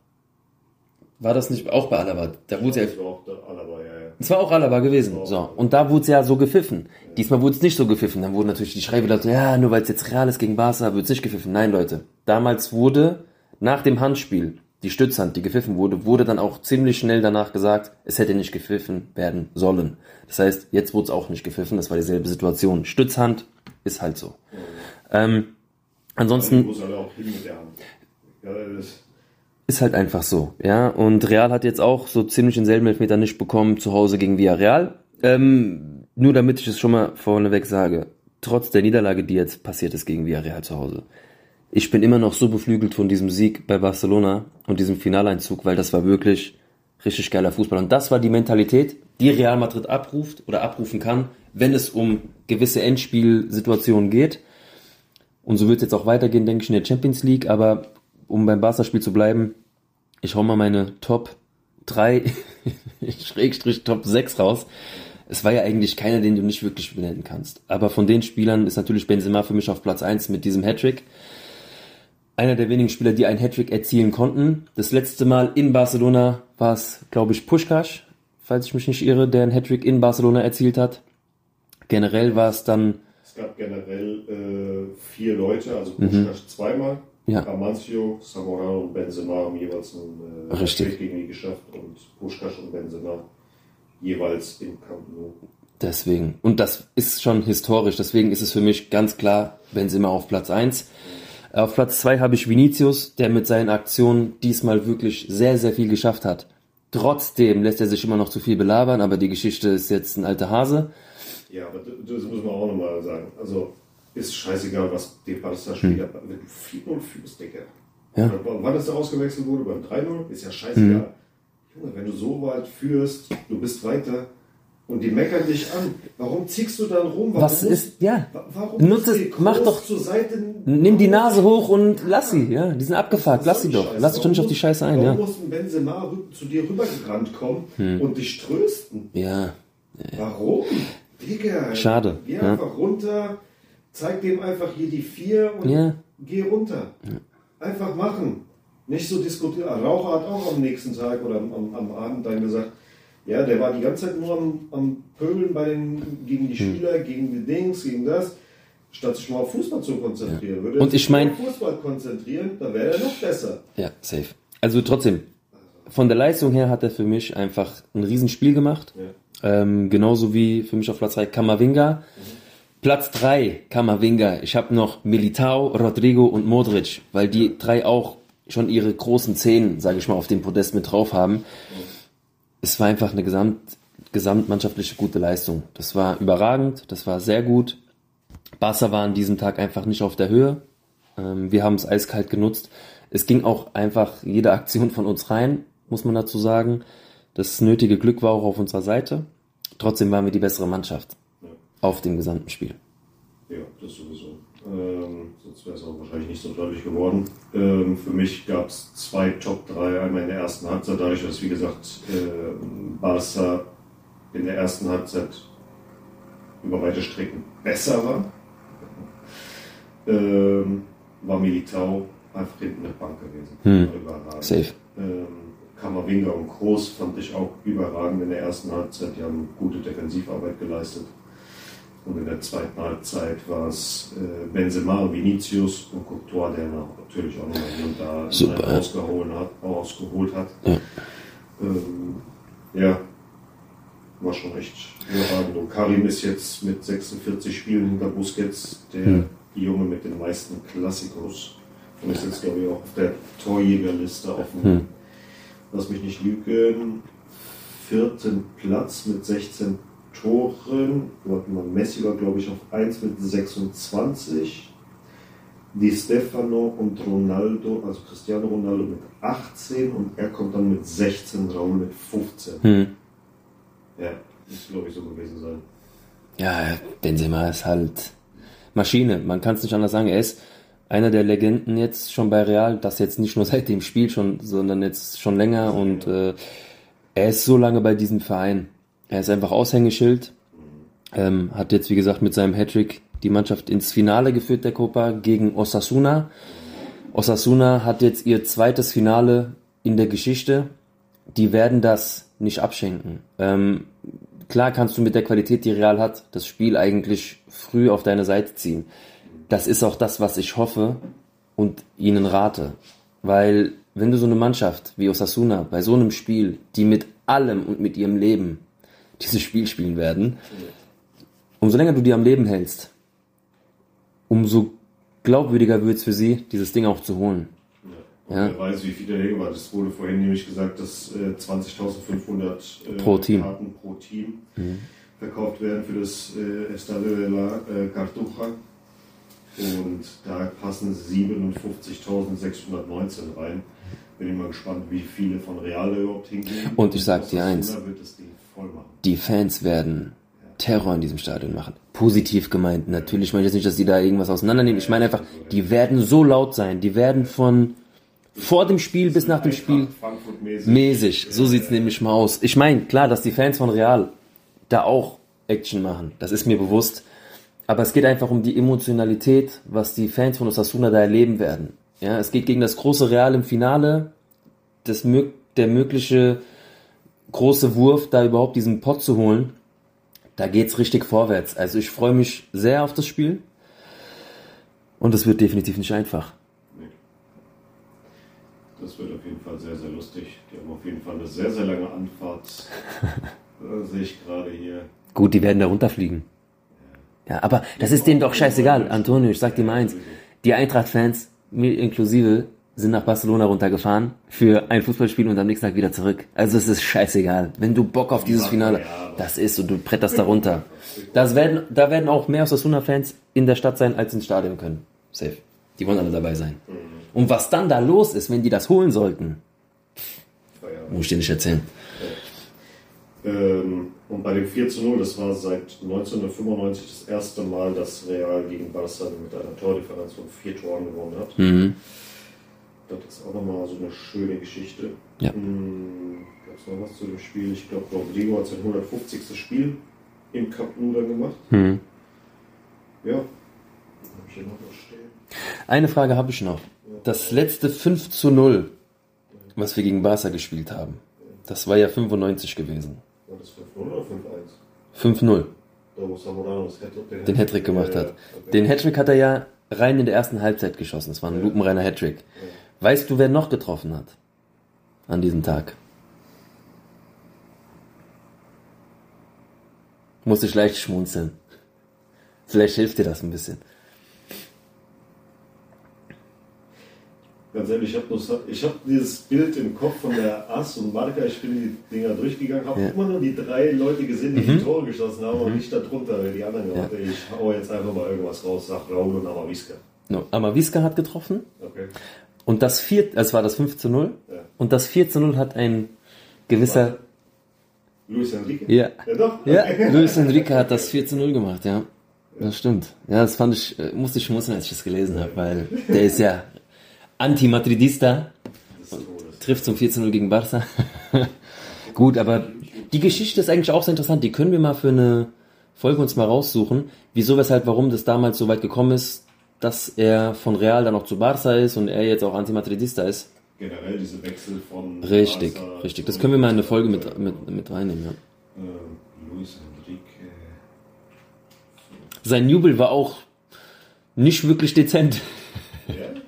War das nicht auch bei Alaba? Da wurde ja, Das war auch Alaba, ja, ja. es war auch Alaba gewesen. So. Und da wurde es ja so gepfiffen. Diesmal wurde es nicht so gepfiffen. Dann wurden natürlich die Schreibe Leute, ja, nur weil es jetzt Real ist gegen Barca, wird es nicht gepfiffen. Nein, Leute. Damals wurde nach dem Handspiel, die Stützhand, die gepfiffen wurde, wurde dann auch ziemlich schnell danach gesagt, es hätte nicht gepfiffen werden sollen. Das heißt, jetzt wurde es auch nicht gepfiffen. Das war dieselbe Situation. Stützhand ist halt so. Ähm, ansonsten ist halt einfach so, ja. Und Real hat jetzt auch so ziemlich denselben Elfmeter nicht bekommen zu Hause gegen Villarreal. Ähm, nur damit ich es schon mal vorneweg sage, trotz der Niederlage, die jetzt passiert ist gegen Villarreal zu Hause, ich bin immer noch so beflügelt von diesem Sieg bei Barcelona und diesem Finaleinzug, weil das war wirklich richtig geiler Fußball. Und das war die Mentalität, die Real Madrid abruft oder abrufen kann, wenn es um gewisse Endspielsituationen geht. Und so wird es jetzt auch weitergehen, denke ich, in der Champions League. Aber um beim Barca-Spiel zu bleiben, ich hau mal meine Top 3, [LAUGHS] Schrägstrich Top 6 raus. Es war ja eigentlich keiner, den du nicht wirklich benennen kannst. Aber von den Spielern ist natürlich Benzema für mich auf Platz 1 mit diesem Hattrick. Einer der wenigen Spieler, die einen Hattrick erzielen konnten. Das letzte Mal in Barcelona war es, glaube ich, Pushkash, falls ich mich nicht irre, der einen Hattrick in Barcelona erzielt hat. Generell war es dann es gab generell äh, vier Leute, also Puschkasch zweimal, Mhm. Ja. Amancio, Zamorano und Benzema haben jeweils einen äh. Hattrick gegen die geschafft und Puschkasch und Benzema jeweils im Camp Nou. Deswegen. Und das ist schon historisch. Deswegen ist es für mich ganz klar Benzema auf Platz 1. Auf Platz 2 habe ich Vinicius, der mit seinen Aktionen diesmal wirklich sehr, sehr viel geschafft hat. Trotzdem lässt er sich immer noch zu viel belabern, aber die Geschichte ist jetzt ein alter Hase. Ja, aber das muss man auch nochmal sagen. Also ist scheißegal, was die Barca spielt, Hm. wenn du 4-0 führst, Digga. Ja. Wann das da ausgewechselt wurde? Beim 3-0? Ist ja scheißegal. Hm. Junge, wenn du so weit führst, du bist weiter und die meckern dich an. Warum ziehst du dann rum? Warum Was ist, ja. Wa- Warum Nutz es, mach doch, zur Seite. nimm die Nase hoch und lass sie, ja. Die sind abgefuckt, lass sie doch. Lass dich doch nicht auf die Scheiße ein, warum ja. Hm. muss ein Benzema zu dir rübergerannt kommen und dich trösten? Ja, Warum? Digga. Schade, Geh ja. einfach runter, zeig dem einfach hier die vier und Ja. geh runter. Einfach machen. Nicht so diskutieren. Raucher hat auch am nächsten Tag oder am, am Abend dann gesagt, ja, der war die ganze Zeit nur am, am Pöbeln bei den, gegen Hm. die Spieler, gegen die Dings, gegen das, statt sich mal auf Fußball zu konzentrieren. Würde er Und ich mein- nur auf Fußball konzentrieren, dann wäre er noch besser. Ja, safe. Also trotzdem, von der Leistung her hat er für mich einfach ein Riesenspiel gemacht. Ja. Ähm, genauso wie für mich auf Platz 3 Kamavinga. Platz 3 Kamavinga. Ich habe noch Militao, Rodrigo und Modric, weil die drei auch schon ihre großen Zehen, sage ich mal, auf dem Podest mit drauf haben. Es war einfach eine gesamt, gesamtmannschaftliche gute Leistung. Das war überragend, das war sehr gut. Barca war an diesem Tag einfach nicht auf der Höhe. Ähm, wir haben es eiskalt genutzt. Es ging auch einfach jede Aktion von uns rein, muss man dazu sagen. Das nötige Glück war auch auf unserer Seite. Trotzdem waren wir die bessere Mannschaft Ja. auf dem gesamten Spiel. Ja, das sowieso. Ähm, sonst wäre es auch wahrscheinlich nicht so deutlich geworden. Ähm, für mich gab es zwei Top 3, einmal in der ersten Halbzeit, dadurch, dass, wie gesagt, äh, Barca in der ersten Halbzeit über weite Strecken besser war. Ähm, war Militao einfach hinten eine Bank gewesen. Hm. Überragend. Safe. Ähm, Kammerwinger und Groß fand ich auch überragend in der ersten Halbzeit. Die haben gute Defensivarbeit geleistet. Und in der zweiten Halbzeit war es äh, Benzema, Vinicius und Courtois, der natürlich auch noch hier und da Super, rausgeholt hat. Rausgeholt hat. Ja. Ähm, ja, war schon echt überragend. Und Karim ist jetzt mit 46 Spielen hinter Busquets der Hm. Junge mit den meisten Klassikos. Und ist jetzt, glaube ich, auch auf der Torjägerliste auf dem, Hm. lass mich nicht lügen, vierten Platz mit 16 Toren. Warte mal, Messi war, glaube ich, auf 1 mit 26. Di Stefano und Ronaldo, also Cristiano Ronaldo mit 18 und er kommt dann mit 16, Raul mit 15. Hm. Ja, muss, glaube ich, so gewesen sein. Ja, Benzema ist halt Maschine. Man kann es nicht anders sagen. Er ist einer der Legenden jetzt schon bei Real, das jetzt nicht nur [LAUGHS] seit dem Spiel schon, sondern jetzt schon länger und äh, er ist so lange bei diesem Verein. Er ist einfach Aushängeschild, ähm, hat jetzt wie gesagt mit seinem Hattrick die Mannschaft ins Finale geführt der Copa gegen Osasuna. Osasuna hat jetzt ihr zweites Finale in der Geschichte. Die werden das nicht abschenken. Ähm, klar kannst du mit der Qualität, die Real hat, das Spiel eigentlich früh auf deine Seite ziehen. Das ist auch das, was ich hoffe und ihnen rate. Weil wenn du so eine Mannschaft wie Osasuna bei so einem Spiel, die mit allem und mit ihrem Leben dieses Spiel spielen werden, umso länger du die am Leben hältst, umso glaubwürdiger wird es für sie, dieses Ding auch zu holen. Ja. Wer weiß, wie viel daher war. Es wurde vorhin nämlich gesagt, dass äh, 20.500 äh, Pro Team. Karten pro Team verkauft werden für das äh, Estadio de la äh, Cartuja. Und da passen 57.619 rein. Bin ich mal gespannt, wie viele von Real überhaupt hingehen. Und ich sag dir eins. wird das Ding. Die Fans werden Terror in diesem Stadion machen. Positiv gemeint. Natürlich meine ich jetzt nicht, dass die da irgendwas auseinandernehmen. Ich meine einfach, die werden so laut sein. Die werden von vor dem Spiel bis nach dem Spiel mäßig. So sieht's nämlich mal aus. Ich meine, klar, dass die Fans von Real da auch Action machen. Das ist mir bewusst. Aber es geht einfach um die Emotionalität, was die Fans von Osasuna da erleben werden. Ja, es geht gegen das große Real im Finale. Das, der mögliche große Wurf, da überhaupt diesen Pot zu holen. Da geht's richtig vorwärts. Also ich freue mich sehr auf das Spiel. Und es wird definitiv nicht einfach. Das wird auf jeden Fall sehr, sehr lustig. Die haben auf jeden Fall eine sehr, sehr lange Anfahrt. [LAUGHS] äh, sehe ich gerade hier. Gut, die werden da runterfliegen. Ja, aber das ist denen doch scheißegal. Antonio, ich sag dir mal eins. Die Eintracht-Fans, mir inklusive, sind nach Barcelona runtergefahren für ein Fußballspiel und am nächsten Tag wieder zurück. Also es ist scheißegal. Wenn du Bock auf dieses Finale, das ist und du bretterst da runter. Das werden, da werden auch mehr Osasuna-Fans in der Stadt sein, als ins Stadion können. Safe. Die wollen alle dabei sein. Und was dann da los ist, wenn die das holen sollten, muss ich dir nicht erzählen. Ähm, und bei dem 4 zu 0, das war seit 1995 das erste Mal, dass Real gegen Barca mit einer Tordifferenz von vier Toren gewonnen hat. Mhm. Das ist auch nochmal so eine schöne Geschichte. Ja. Gab es noch was zu dem Spiel? Ich glaube, Rodrigo hat sein 150. Spiel im Cup Nou dann gemacht. Mhm. Ja. Noch was stehen. Eine Frage habe ich noch. Das letzte 5 zu 0, was wir gegen Barca gespielt haben, das war ja 95 gewesen. War das 5-0 oder 5-1? 5-0, Da wo Zamorano das Hattrick, den Hattrick gemacht hat. Den Hattrick hat er ja rein in der ersten Halbzeit geschossen. Das war ein lupenreiner Hattrick. Weißt du, wer noch getroffen hat? An diesem Tag. Muss ich leicht schmunzeln. Vielleicht hilft dir das ein bisschen. Ganz ehrlich, ich habe hab dieses Bild im Kopf von der Ass und Marca, ich bin die Dinger durchgegangen, habe Ja. Mhm. immer nur die drei Leute gesehen, die die Tore geschossen haben und nicht darunter, die anderen gemacht haben. Ich hau jetzt einfach mal irgendwas raus, sag Raul und Amaviska. No, Amaviska hat getroffen. Okay. Und das 4, es war das 5 zu 0. Ja. Und das 4 zu 0 hat ein gewisser, Luis Enrique? ja, Ja, doch. ja, [LAUGHS] Luis Enrique hat das 4 zu 0 gemacht, ja. Das stimmt. Ja, das fand ich, äh, musste ich schmunzeln, als ich das gelesen habe, weil der ist ja Anti-Madridista, trifft zum 4 zu 0 gegen Barca. [LAUGHS] Gut, aber die Geschichte ist eigentlich auch sehr interessant. Die können wir mal für eine Folge uns mal raussuchen. Wieso, weshalb, warum das damals so weit gekommen ist, dass er von Real dann auch zu Barca ist und er jetzt auch Anti-Madridista ist. Generell diese Wechsel von. Richtig, Barca richtig. Das können wir mal in eine Folge mit, mit, mit reinnehmen, ja. Ähm, Luis Enrique. Sein Jubel war auch nicht wirklich dezent. Ja? [LAUGHS]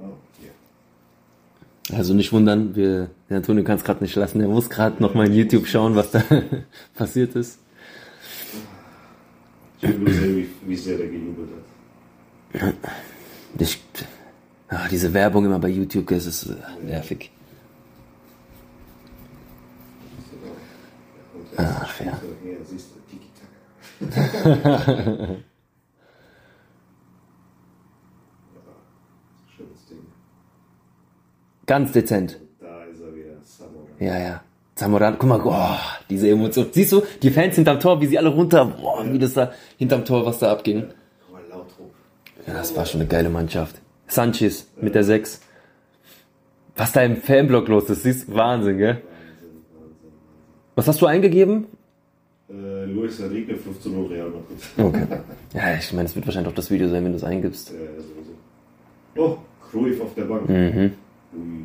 Oh. Also nicht wundern, wir, der Antonio kann es gerade nicht lassen. Er muss gerade noch mal in YouTube schauen, was da [LAUGHS] passiert ist. Ich will nur sehen, wie, wie sehr der gejubelt hat. Ich, ah, diese Werbung immer bei YouTube, das ist äh, nervig. Er Ach, ja. [LAUGHS] Ganz dezent. Da ist er wieder, Samurai. Ja, ja. Zamorano, guck mal, oh, diese Emotion. Siehst du, die Fans hinterm Tor, wie sie alle runter, boah, wie das da hinterm Tor, was da abging. Ja, das war schon eine geile Mannschaft. Sanchez mit der 6. Was da im Fanblock los ist, siehst Wahnsinn, gell? Wahnsinn, Wahnsinn. Was hast du eingegeben? Äh, Luis Enrique, 15 Uhr Real Madrid. Okay. Ja, ich meine, es wird wahrscheinlich auch das Video sein, wenn du es eingibst. Äh, sowieso. Oh, Cruyff auf der Bank. Mhm. Ui,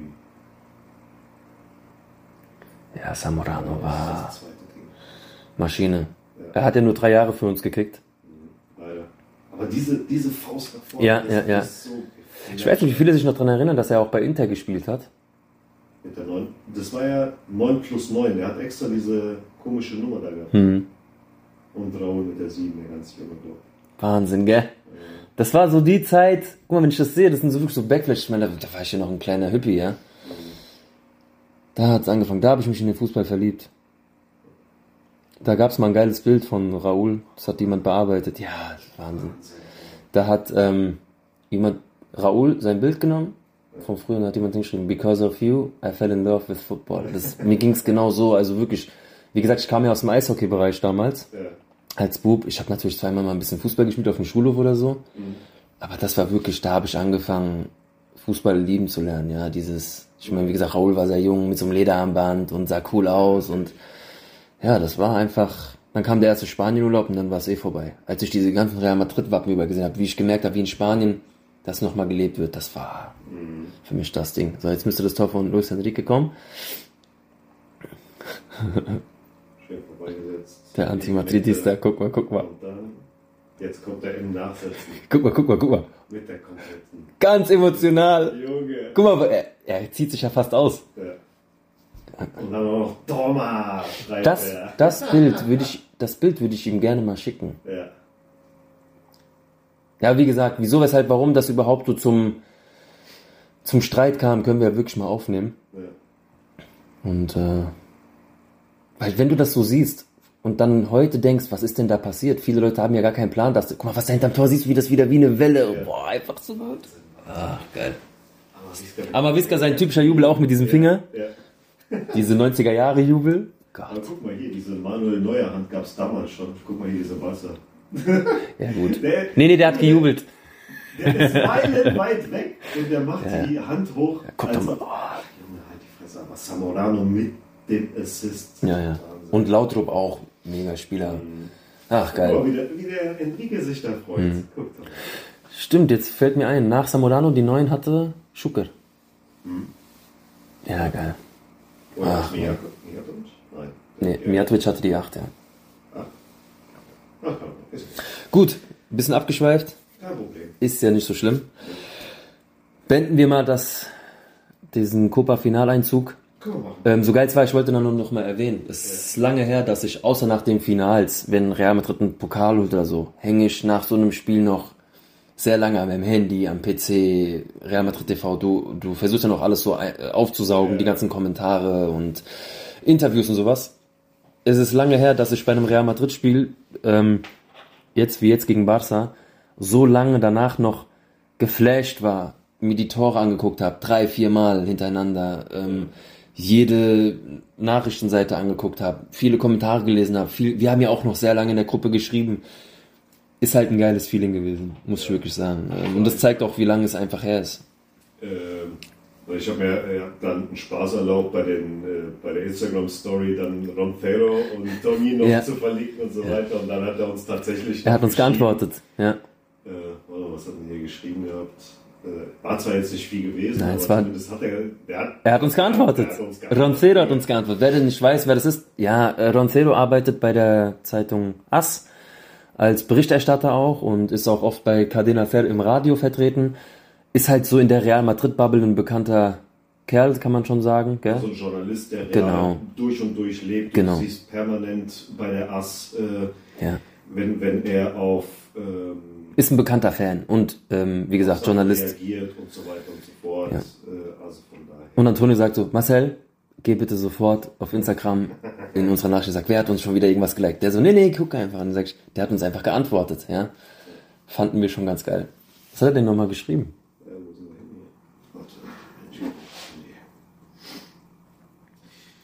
Ja, Samorano war. Maschine. Er hat ja nur drei Jahre für uns gekickt. Leider. Aber diese, diese Faust nach vorne Ja, ist, ja, ja. so Ich weiß nicht, wie viele sich noch daran erinnern, dass er auch bei Inter gespielt hat. Mit der 9. Das war ja 9 plus 9. Der hat extra diese komische Nummer da gehabt. Mhm. Und Raul mit der 7, der ganz junge Block. Wahnsinn, gell? Das war so die Zeit, guck mal, wenn ich das sehe, das sind so wirklich so Backflash. Ich meine, da, da war ich ja noch ein kleiner Hippie, ja? Da hat's angefangen, da habe ich mich in den Fußball verliebt. Da gab's mal ein geiles Bild von Raoul, das hat jemand bearbeitet. Ja, Wahnsinn. Da hat ähm, jemand, Raoul, sein Bild genommen von früher und hat jemand hingeschrieben, because of you, I fell in love with football. Das, mir ging's genau so, also wirklich, wie gesagt, ich kam ja aus dem Eishockey-Bereich damals Ja. als Bub, ich habe natürlich zweimal mal ein bisschen Fußball gespielt auf dem Schulhof oder so. Aber das war wirklich, da habe ich angefangen, Fußball lieben zu lernen, ja. Dieses, ich meine, wie gesagt, Raul war sehr jung mit so einem Lederarmband und sah cool aus und ja, das war einfach. Dann kam der erste Spanienurlaub und dann war es eh vorbei. Als ich diese ganzen Real Madrid-Wappen übergesehen habe, wie ich gemerkt habe, wie in Spanien das nochmal gelebt wird, das war für mich das Ding. So, jetzt müsste das Tor von Luis Enrique kommen. Schön vorbeigesetzt. Der Antimadridista, guck mal, guck mal. Und dann, jetzt kommt er im Nachsetzen [LAUGHS] Guck mal, guck mal, guck mal. mit der kompletten. Ganz emotional. Junge. Guck mal, er, er zieht sich ja fast aus. Ja. Und dann auch noch Doma, Das, er. das [LAUGHS] Bild würde ich, das Bild würde ich ihm gerne mal schicken. Ja. Ja, wie gesagt, wieso, weshalb, warum das überhaupt so zum, zum Streit kam, können wir wirklich mal aufnehmen. Ja. Und, äh, weil wenn du das so siehst und dann heute denkst, was ist denn da passiert? Viele Leute haben ja gar keinen Plan, dass, guck mal, was da hinterm Tor siehst, wie das wieder wie eine Welle. Boah, einfach so gut. Ah, geil. Aber du, Wiska, sein typischer Jubel auch mit diesem Finger. Ja. Diese 90er Jahre Jubel. Gott. Aber guck mal hier, diese Manuel Neuer Hand gab es damals schon. Guck mal hier, diese Wasser. Ja, gut. Der, Nee, nee, der hat gejubelt. der ist meilenweit weg und der macht die Hand hoch. guck doch als- mal. Oh, Junge, halt die Fresse. Aber Samorano mit dem Assist. Ja, ja. Und Lautrup auch. Mega Spieler. Ach, Guck mal, geil. wie der, wie der Enrique sich da freut. Mhm. Guck doch. Stimmt, jetzt fällt mir ein, nach Samorano die neuen hatte Schucker. Ja, geil. Oder Ach, Mijatovic? Nein. Nee, Ja. Mijatovic hatte die 8, ja. Ach, komm, ist Gut, ein bisschen abgeschweift. kein Problem. Ist ja nicht so schlimm. Beenden wir mal das, diesen Copa-Finaleinzug. Ähm, so geil es war, ich wollte nur noch mal erwähnen. Es ist lange her, dass ich außer nach den Finals, wenn Real Madrid einen Pokal holt oder so, hänge ich nach so einem Spiel noch sehr lange am Handy, am PC, Real Madrid TV. Du, du versuchst ja noch alles so äh, aufzusaugen, die ganzen Kommentare und Interviews und sowas. Es ist lange her, dass ich bei einem Real Madrid Spiel, ähm, jetzt wie jetzt gegen Barca, so lange danach noch geflasht war, mir die Tore angeguckt habe, drei, vier Mal hintereinander, ähm, jede Nachrichtenseite angeguckt habe, viele Kommentare gelesen habe, viel, wir haben ja auch noch sehr lange in der Gruppe geschrieben. Ist halt ein geiles Feeling gewesen, muss ich wirklich sagen. Ähm, Und das zeigt auch, wie lange es einfach her ist. Ähm, ich habe mir äh, dann einen Spaß erlaubt, bei, den, äh, bei der Instagram-Story dann Ron Ferro und Toni noch Ja. zu verlinken und so weiter. Und dann hat er uns tatsächlich. Er hat uns geantwortet, ja. Äh, was hat er hier geschrieben gehabt? Äh, war zwar jetzt nicht viel gewesen, Nein, aber es war- zumindest hat er. Der hat, Er hat uns geantwortet. Er hat uns geantwortet. Roncero hat uns geantwortet. Wer denn nicht weiß, wer das ist, ja, äh, Roncero arbeitet bei der Zeitung AS als Berichterstatter auch und ist auch oft bei Cadena Fer im Radio vertreten. Ist halt so in der Real Madrid-Bubble ein bekannter Kerl, kann man schon sagen, gell? So ein Journalist, der Genau. durch und durch lebt. Genau. Du siehst permanent bei der AS, äh, Ja. wenn, wenn er auf ähm, Ist ein bekannter Fan und, ähm, wie gesagt, Journalist. und so und so. Ja. Äh, also. Und Antonio sagt so, Marcel, geh bitte sofort auf Instagram in unserer Nachricht, sagt, wer hat uns schon wieder irgendwas geliked? Der so, nee, nee, guck einfach. Und dann sag ich, der hat uns einfach geantwortet, ja. Fanden wir schon ganz geil. Was hat er denn nochmal geschrieben? Handy.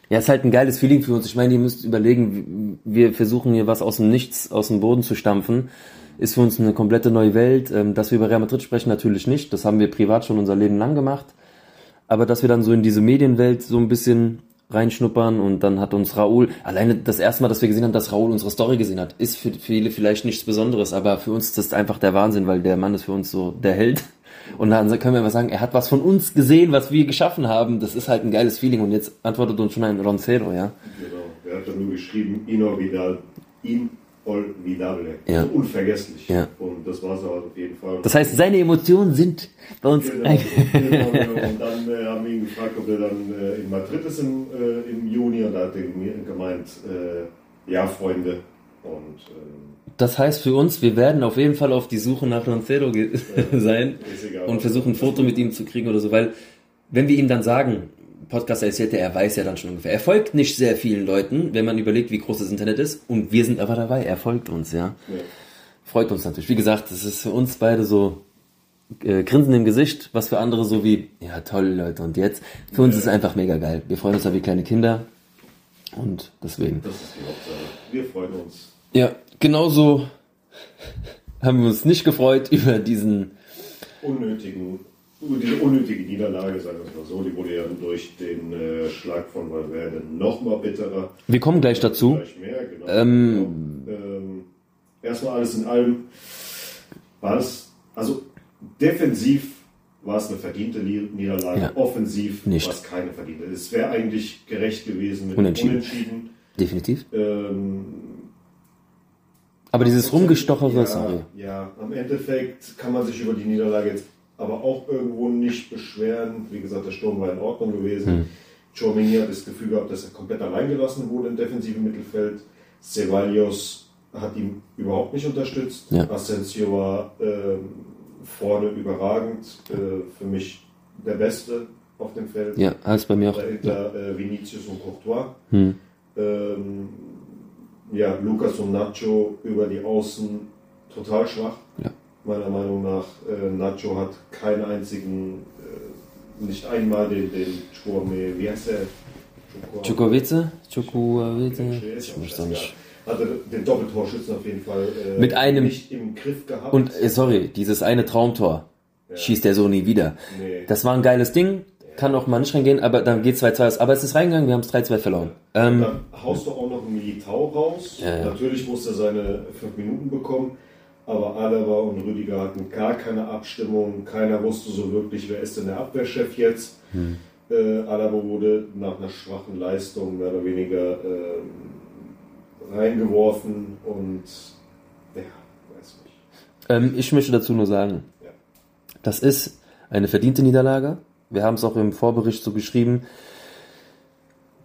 Ja, ist halt ein geiles Feeling für uns. Ich meine, ihr müsst überlegen, wir versuchen hier was aus dem Nichts, aus dem Boden zu stampfen. Ist für uns eine komplette neue Welt. Ähm, dass wir über Real Madrid sprechen, natürlich nicht. Das haben wir privat schon unser Leben lang gemacht. Aber dass wir dann so in diese Medienwelt so ein bisschen reinschnuppern und dann hat uns Raoul, alleine das erste Mal, dass wir gesehen haben, dass Raoul unsere Story gesehen hat, ist für viele vielleicht nichts Besonderes, aber für uns ist das einfach der Wahnsinn, weil der Mann ist für uns so der Held. Und dann können wir mal sagen, er hat was von uns gesehen, was wir geschaffen haben. Das ist halt ein geiles Feeling. Und jetzt antwortet uns schon ein Roncero, ja. Genau. Er hat dann nur geschrieben, inolvidable. Inolvidable. Ja. Also unvergesslich. Ja. Und das war es halt auf jeden Fall. Das heißt, seine Emotionen sind bei uns. Genau, genau, genau. Und dann äh, haben wir ihn gefragt, ob er dann äh, in Madrid ist im, äh, im Juni. Und da hat er mir gemeint, äh, ja, Freunde. Und ähm, Das heißt für uns, wir werden auf jeden Fall auf die Suche nach Roncero [LAUGHS] sein und versuchen, ein Foto mit ihm zu kriegen oder so, weil wenn wir ihm dann sagen, Podcast erzählt er, er weiß ja dann schon ungefähr. Er folgt nicht sehr vielen Leuten, wenn man überlegt, wie groß das Internet ist. Und wir sind aber dabei, er folgt uns, ja. Ja. Freut uns natürlich. Wie gesagt, das ist für uns beide so äh, Grinsen im Gesicht, was für andere so wie, ja toll Leute, und jetzt? Für uns ist es einfach mega geil. Wir freuen uns da wie kleine Kinder. Und deswegen. Das ist die Hauptsache. Wir freuen uns. Ja, genauso haben wir uns nicht gefreut über diesen unnötigen, diese unnötige Niederlage, sagen wir es mal so, die wurde ja durch den äh, Schlag von Valverde noch mal bitterer. Wir kommen gleich dazu. Gleich mehr, genau. Ähm, genau. Ähm, erstmal alles in allem war es, also defensiv war es eine verdiente Niederlage, Ja. offensiv Nicht. war es keine verdiente. Es wäre eigentlich gerecht gewesen mit Unentschieden. Unentschieden. Definitiv. Ähm, Aber dieses Rumgestochere, ja, sorry. Ja, am Endeffekt kann man sich über die Niederlage jetzt aber auch irgendwo nicht beschweren. Wie gesagt, der Sturm war in Ordnung gewesen. Hm. Chouameni hat das Gefühl gehabt, dass er komplett allein gelassen wurde im defensiven Mittelfeld. Ceballos hat ihn überhaupt nicht unterstützt. Ja. Asensio war ähm, vorne überragend. Äh, für mich der Beste auf dem Feld. Ja, als bei mir auch. Ja. Dahinter äh, Vinicius und Courtois. Hm. Ähm, ja, Lukas und Nacho über die Außen total schwach. Ja. Meiner Meinung nach, äh, Nacho hat keinen einzigen, äh, nicht einmal den, den Chouame, wie heißt der? Chukowice? Chukowice? Ich möchte auch nicht. Hatte den Doppeltorschützen auf jeden Fall äh, Mit einem- nicht im Griff gehabt. Und äh, sorry, dieses eine Traumtor schießt er so nie wieder. Nee. Das war ein geiles Ding, kann auch mal nicht reingehen, aber dann geht 2-2 aus. Aber es ist reingegangen, wir haben es 3-2 verloren. Ähm, Dann haust du auch noch einen Militao raus. Ja, ja. Natürlich musste er seine fünf Minuten bekommen, aber Alaba und Rüdiger hatten gar keine Abstimmung. Keiner wusste so wirklich, wer ist denn der Abwehrchef jetzt. Hm. Äh, Alaba wurde nach einer schwachen Leistung mehr oder weniger ähm, reingeworfen und ja, weiß nicht. ähm, ich möchte dazu nur sagen, Ja. das ist eine verdiente Niederlage. Wir haben es auch im Vorbericht so geschrieben,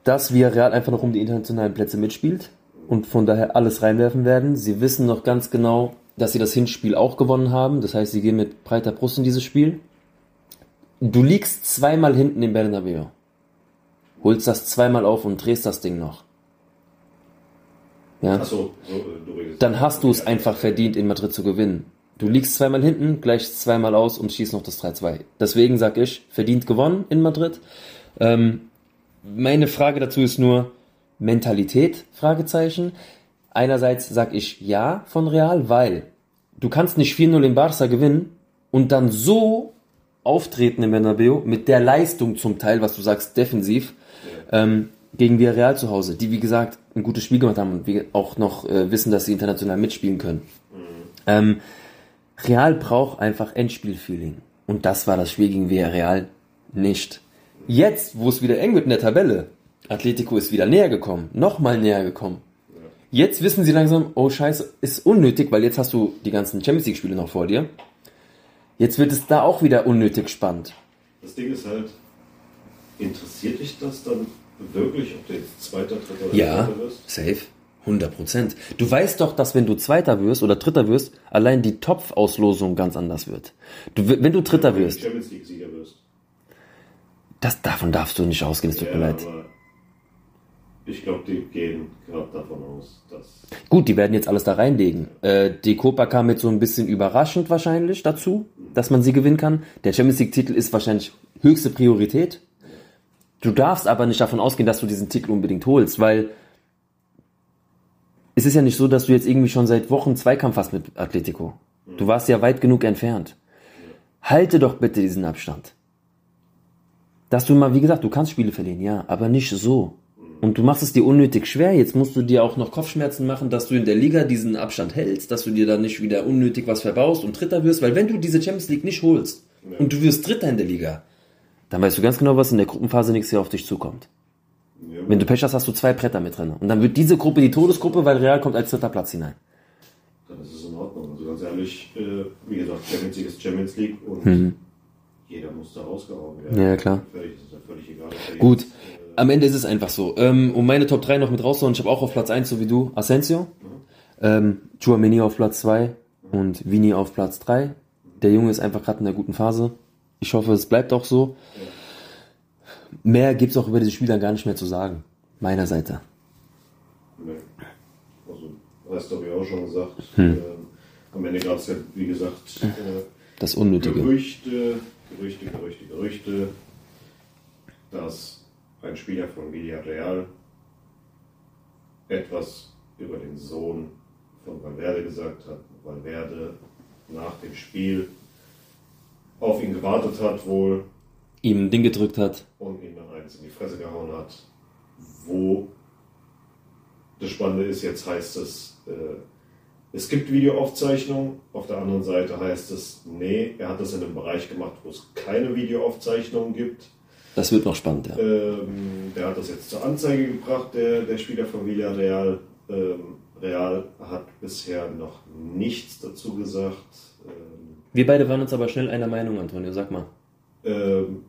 dass Villarreal einfach noch um die internationalen Plätze mitspielt und von daher alles reinwerfen werden. Sie wissen noch ganz genau, dass sie das Hinspiel auch gewonnen haben. Das heißt, sie gehen mit breiter Brust in dieses Spiel. Du liegst zweimal hinten im Bernabeu. Holst das zweimal auf und drehst das Ding noch. Ja? So, äh, dann hast du es einfach verdient, in Madrid zu gewinnen. Du liegst zweimal hinten, gleichst zweimal aus und schießt noch das 3-2. Deswegen sag ich, verdient gewonnen in Madrid. Ähm, meine Frage dazu ist nur Mentalität, Fragezeichen. Einerseits sag ich ja von Real, weil du kannst nicht 4-0 in Barca gewinnen und dann so auftreten im Bernabeu mit der Leistung zum Teil, was du sagst, defensiv, ähm, gegen Villarreal zu Hause, die wie gesagt ein gutes Spiel gemacht haben und wir auch noch äh, wissen, dass sie international mitspielen können. Ähm, Real braucht einfach Endspielfeeling und das war das Spiel gegen Villarreal nicht. Jetzt, wo es wieder eng wird in der Tabelle, Atletico ist wieder näher gekommen, nochmal näher gekommen. Jetzt wissen sie langsam, oh Scheiße, ist unnötig, weil jetzt hast du die ganzen Champions League Spiele noch vor dir. Jetzt wird es da auch wieder unnötig spannend. Das Ding ist halt, interessiert dich das dann wirklich, ob du jetzt Zweiter, Dritter oder Ja, Vierter wirst? safe. 100 Prozent. Du weißt doch, dass wenn du Zweiter wirst oder Dritter wirst, allein die Topfauslosung ganz anders wird. Du, wenn du Dritter Wenn du wirst, Champions League-Sieger wirst. das, davon darfst du nicht ausgehen, es tut Ja, mir leid. aber ich glaube, die gehen gerade davon aus, dass. Gut, die werden jetzt alles da reinlegen. Äh, die Copa kam jetzt so ein bisschen überraschend wahrscheinlich dazu, dass man sie gewinnen kann. Der Champions League-Titel ist wahrscheinlich höchste Priorität. Du darfst aber nicht davon ausgehen, dass du diesen Titel unbedingt holst, weil es ist ja nicht so, dass du jetzt irgendwie schon seit Wochen Zweikampf hast mit Atletico. Du warst ja weit genug entfernt. Halte doch bitte diesen Abstand. Dass du mal, wie gesagt, du kannst Spiele verlieren, ja, aber nicht so. Und du machst es dir unnötig schwer. Jetzt musst du dir auch noch Kopfschmerzen machen, dass du in der Liga diesen Abstand hältst, dass du dir dann nicht wieder unnötig was verbaust und Dritter wirst. Weil wenn du diese Champions League nicht holst und du wirst Dritter in der Liga, dann weißt du ganz genau, was in der Gruppenphase nächstes Jahr auf dich zukommt. Ja, Wenn du Pech hast, hast du zwei Bretter mit drin. Und dann wird diese Gruppe die Todesgruppe, weil Real kommt als dritter Platz hinein. dann ist es in Ordnung. Also ganz ehrlich, äh, wie gesagt, Champions League ist Champions League und jeder muss da rausgehauen werden. Mhm. Ja, klar. Völlig, ist ja völlig egal. Gut, am Ende ist es einfach so. Ähm, um meine Top 3 noch mit rauszuhauen, ich habe auch auf Platz 1, so wie du, Asensio, ähm, Chouameni auf Platz 2 und Vini auf Platz 3. Der Junge ist einfach gerade in einer guten Phase. Ich hoffe, es bleibt auch so. Mehr gibt's auch über diese Spieler gar nicht mehr zu sagen. Meiner Seite. Nee. Also, hast du ja auch schon gesagt. Hm. Ähm, am Ende gab es ja, wie gesagt, äh, Das Unnötige. Gerüchte, Gerüchte, Gerüchte, Gerüchte, dass ein Spieler von Villarreal etwas über den Sohn von Valverde gesagt hat. Valverde nach dem Spiel auf ihn gewartet hat wohl Ihm ein Ding gedrückt hat. und ihm dann eins in die Fresse gehauen hat. Wo das Spannende ist, jetzt heißt es, äh, es gibt Videoaufzeichnungen, auf der anderen Seite heißt es, nee, er hat das in einem Bereich gemacht, wo es keine Videoaufzeichnungen gibt. Das wird noch spannend, ja. Ähm, der hat das jetzt zur Anzeige gebracht, der, der Spieler von Villarreal. Ähm, Real hat bisher noch nichts dazu gesagt. Ähm, Wir beide waren uns aber schnell einer Meinung, Antonio, sag mal. ähm,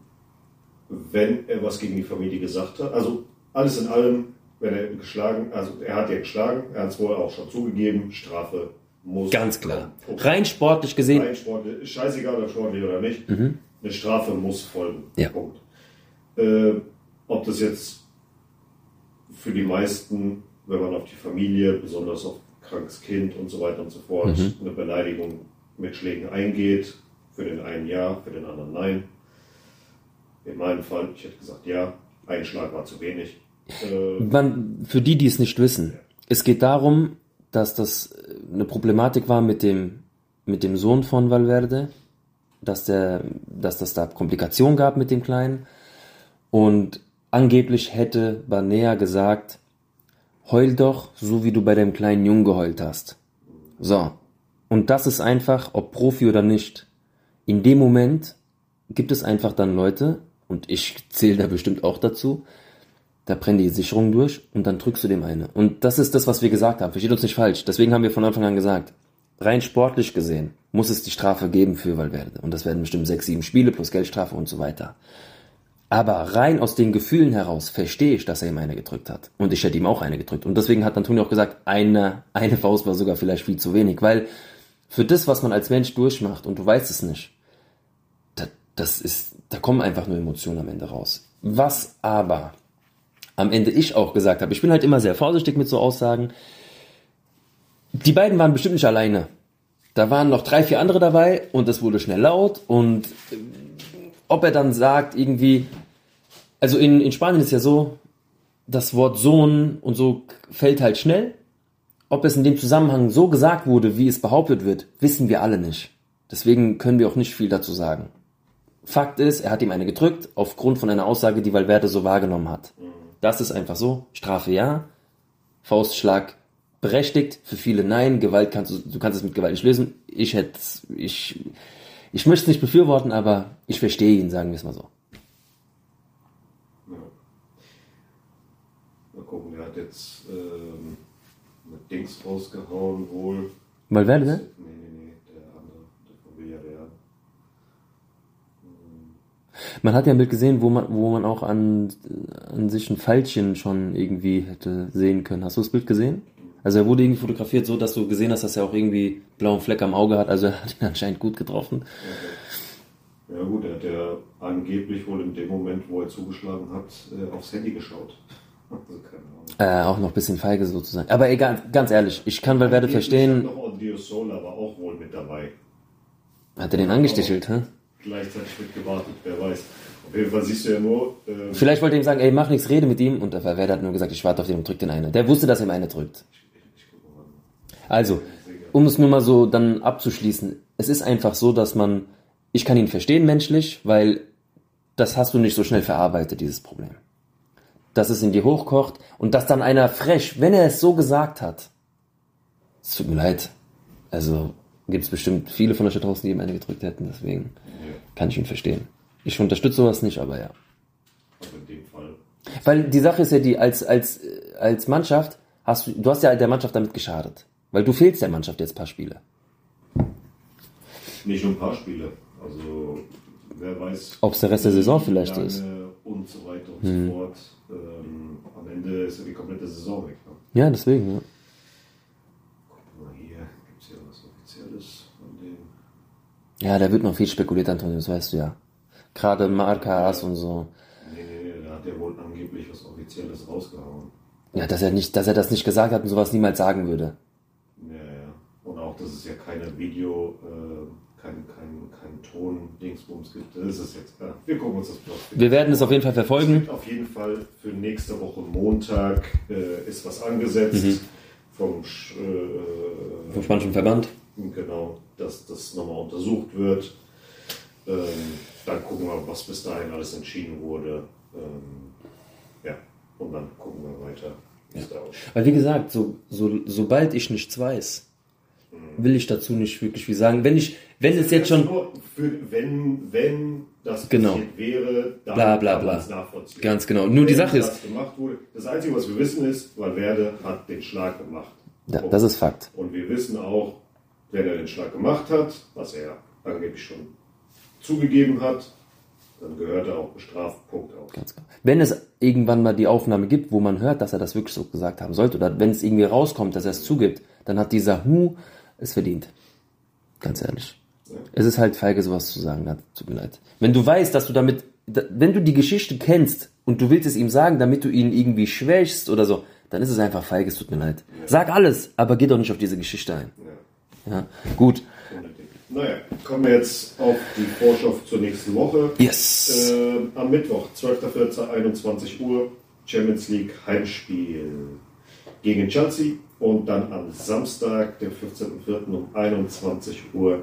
wenn er was gegen die Familie gesagt hat. Also alles in allem, wenn er geschlagen, also er hat ja geschlagen, er hat es wohl auch schon zugegeben, Strafe muss. Ganz klar. kommen. Rein sportlich gesehen, Rein sportlich, scheißegal, ob sportlich oder nicht. Eine Strafe muss folgen. Ja. Punkt. Äh, ob das jetzt für die meisten, wenn man auf die Familie, besonders auf krankes Kind und so weiter und so fort, eine Beleidigung mit Schlägen eingeht, für den einen ja, für den anderen nein. In meinem Fall, ich hätte gesagt ja, ein Schlag war zu wenig. Äh, Man, für die, die es nicht wissen, es geht darum, dass das äh, eine Problematik war mit dem, mit dem Sohn von Valverde, dass, der, dass das da Komplikationen gab mit dem Kleinen. Und angeblich hätte Banea gesagt, heul doch, so wie du bei dem kleinen Jungen geheult hast. So. Und das ist einfach, ob Profi oder nicht. In dem Moment gibt es einfach dann Leute, und ich zähle da bestimmt auch dazu, da brennen die Sicherungen durch und dann drückst du dem eine. Und das ist das, was wir gesagt haben. Versteht uns nicht falsch. Deswegen haben wir von Anfang an gesagt, rein sportlich gesehen muss es die Strafe geben für Valverde. Und das werden bestimmt sechs, sieben Spiele plus Geldstrafe und so weiter. Aber rein aus den Gefühlen heraus verstehe ich, dass er ihm eine gedrückt hat. Und ich hätte ihm auch eine gedrückt. Und deswegen hat Antonio auch gesagt, eine, eine Faust war sogar vielleicht viel zu wenig. Weil für das, was man als Mensch durchmacht und du weißt es nicht, da, das ist, da kommen einfach nur Emotionen am Ende raus. Was aber am Ende ich auch gesagt habe, ich bin halt immer sehr vorsichtig mit so Aussagen. Die beiden waren bestimmt nicht alleine. Da waren noch drei, vier andere dabei und es wurde schnell laut und äh, ob er dann sagt irgendwie, also in, in Spanien ist ja so, das Wort Sohn und so fällt halt schnell. Ob es in dem Zusammenhang so gesagt wurde, wie es behauptet wird, wissen wir alle nicht. Deswegen können wir auch nicht viel dazu sagen. Fakt ist, er hat ihm eine gedrückt, aufgrund von einer Aussage, die Valverde so wahrgenommen hat. Das ist einfach so. Strafe ja, Faustschlag berechtigt, für viele nein, Gewalt kannst du, du kannst es mit Gewalt nicht lösen. Ich hätte, ich, ich möchte es nicht befürworten, aber ich verstehe ihn, sagen wir es mal so. mal gucken, der hat jetzt ähm, mit Dings rausgehauen wohl. Valverde, ne? Nee, nee, nee, der andere, der von Villarreal. Man hat ja ein Bild gesehen, wo man, wo man auch an, an sich ein Pfeilchen schon irgendwie hätte sehen können. Hast du das Bild gesehen? Also er wurde irgendwie fotografiert, so dass du gesehen hast, dass er auch irgendwie blauen Fleck am Auge hat. Also er hat ihn [LAUGHS] anscheinend gut getroffen. Ja gut, er hat ja angeblich wohl in dem Moment, wo er zugeschlagen hat, äh, aufs Handy geschaut. [LAUGHS] Also keine Ahnung. Äh, auch noch ein bisschen feige sozusagen. Aber egal, ganz ehrlich, ich kann Valverde verstehen. Noch Odrio Sola war auch wohl mit dabei. Hat er den angestichelt, hä? gleichzeitig mit gewartet, wer weiß. Auf jeden Fall siehst du ja nur. Ähm, Vielleicht wollte er ihm sagen, ey, mach nichts, rede mit ihm. Und der Valverde hat nur gesagt, ich warte auf den und drück den eine. Der wusste, dass er ihm eine drückt. Also, um es nur mal so dann abzuschließen. Es ist einfach so, dass man, ich kann ihn verstehen menschlich, weil das hast du nicht so schnell verarbeitet, dieses Problem. Dass es in dir hochkocht und dass dann einer frech, wenn er es so gesagt hat, es tut mir leid. Also gibt es bestimmt viele von euch da draußen, die ihm eine gedrückt hätten, deswegen kann ich ihn verstehen. Ich unterstütze sowas nicht, aber ja. also in dem Fall. Weil die Sache ist ja die, als, als, als Mannschaft hast du, du hast ja der Mannschaft damit geschadet. Weil du fehlst der Mannschaft jetzt ein paar Spiele. Nicht nur ein paar Spiele. Also wer weiß. Ob's der Rest der Saison vielleicht ist. Und so weiter und so fort. Ähm, am Ende ist ja die komplette Saison weg. Ne? Ja, deswegen, ja. Guck mal hier, gibt es hier was Offizielles von dem? Ja, da wird noch viel spekuliert, Antonio, das weißt du ja. Gerade Markas und so. Nee, nee, nee, da hat er wohl angeblich was Offizielles rausgehauen. Ja, dass er nicht, dass er das nicht gesagt hat und sowas niemals sagen würde. Ja, ja. Auch, dass es ja keine Video, äh, kein, kein, kein Ton-Dingsbums gibt. Das ist jetzt klar. Wir gucken uns das bloß Wir werden es auf jeden Fall Es verfolgen. gibt auf jeden Fall für nächste Woche Montag äh, ist was angesetzt vom Sch- äh, Vom Spanischen Verband. genau, dass das nochmal untersucht wird. Ähm, dann gucken wir, was bis dahin alles entschieden wurde. Ähm, ja, und dann gucken wir weiter, es aussieht. Weil wie gesagt, so, so, sobald ich nichts weiß, will ich dazu nicht wirklich viel sagen. Wenn ich, wenn es jetzt schon, für, wenn, wenn das Genau. passiert wäre, dann Bla, bla, kann bla. es nachvollziehen. Ganz genau. Nur die Wenn Sache das ist- gemacht wurde, das Einzige, was wir wissen, ist, Valverde hat den Schlag gemacht. ja, das ist Fakt. Und wir wissen auch, wenn er den Schlag gemacht hat, was er angeblich schon zugegeben hat, dann gehört er auch bestraft. Punkt aus. Ganz genau. Wenn es irgendwann mal die Aufnahme gibt, wo man hört, dass er das wirklich so gesagt haben sollte, oder wenn es irgendwie rauskommt, dass er es zugibt, dann hat dieser Hu es verdient. Ganz ehrlich. Es ist halt feige, sowas zu sagen, da tut mir leid. Wenn du weißt, dass du damit, da- wenn du die Geschichte kennst und du willst es ihm sagen, damit du ihn irgendwie schwächst oder so, dann ist es einfach feige, es tut mir leid. Sag alles, aber geh doch nicht auf diese Geschichte ein. Ja. Ja, gut. Naja, kommen wir jetzt auf die Vorschau zur nächsten Woche. Yes. Äh, am Mittwoch, 12.04. 21 Uhr, Champions League Heimspiel gegen Chelsea und dann am Samstag, den 15.04. um 21 Uhr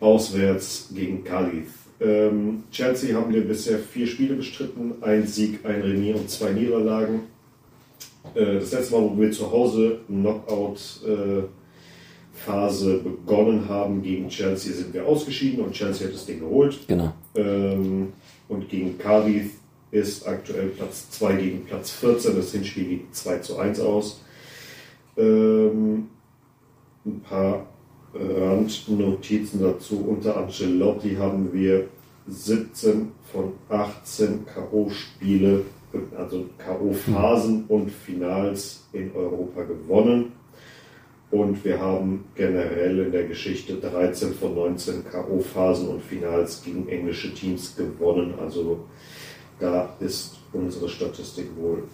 auswärts gegen Calif. Ähm, Chelsea haben wir bisher vier Spiele bestritten, ein Sieg, ein Remis und zwei Niederlagen. Äh, das letzte Mal, wo wir zu Hause Knockout äh, Phase begonnen haben gegen Chelsea, sind wir ausgeschieden und Chelsea hat das Ding geholt. Genau. Ähm, und gegen Cardiff ist aktuell Platz 2 gegen Platz 14. Das Hinspiel geht 2 zu 1 aus. Ähm, ein paar Randnotizen dazu. Unter Ancelotti haben wir 17 von 18 K.O.-Spiele, also K.O.-Phasen und Finals in Europa gewonnen. Und wir haben generell in der Geschichte 13 von 19 K.O.-Phasen und Finals gegen englische Teams gewonnen. Also da ist unsere Statistik wohl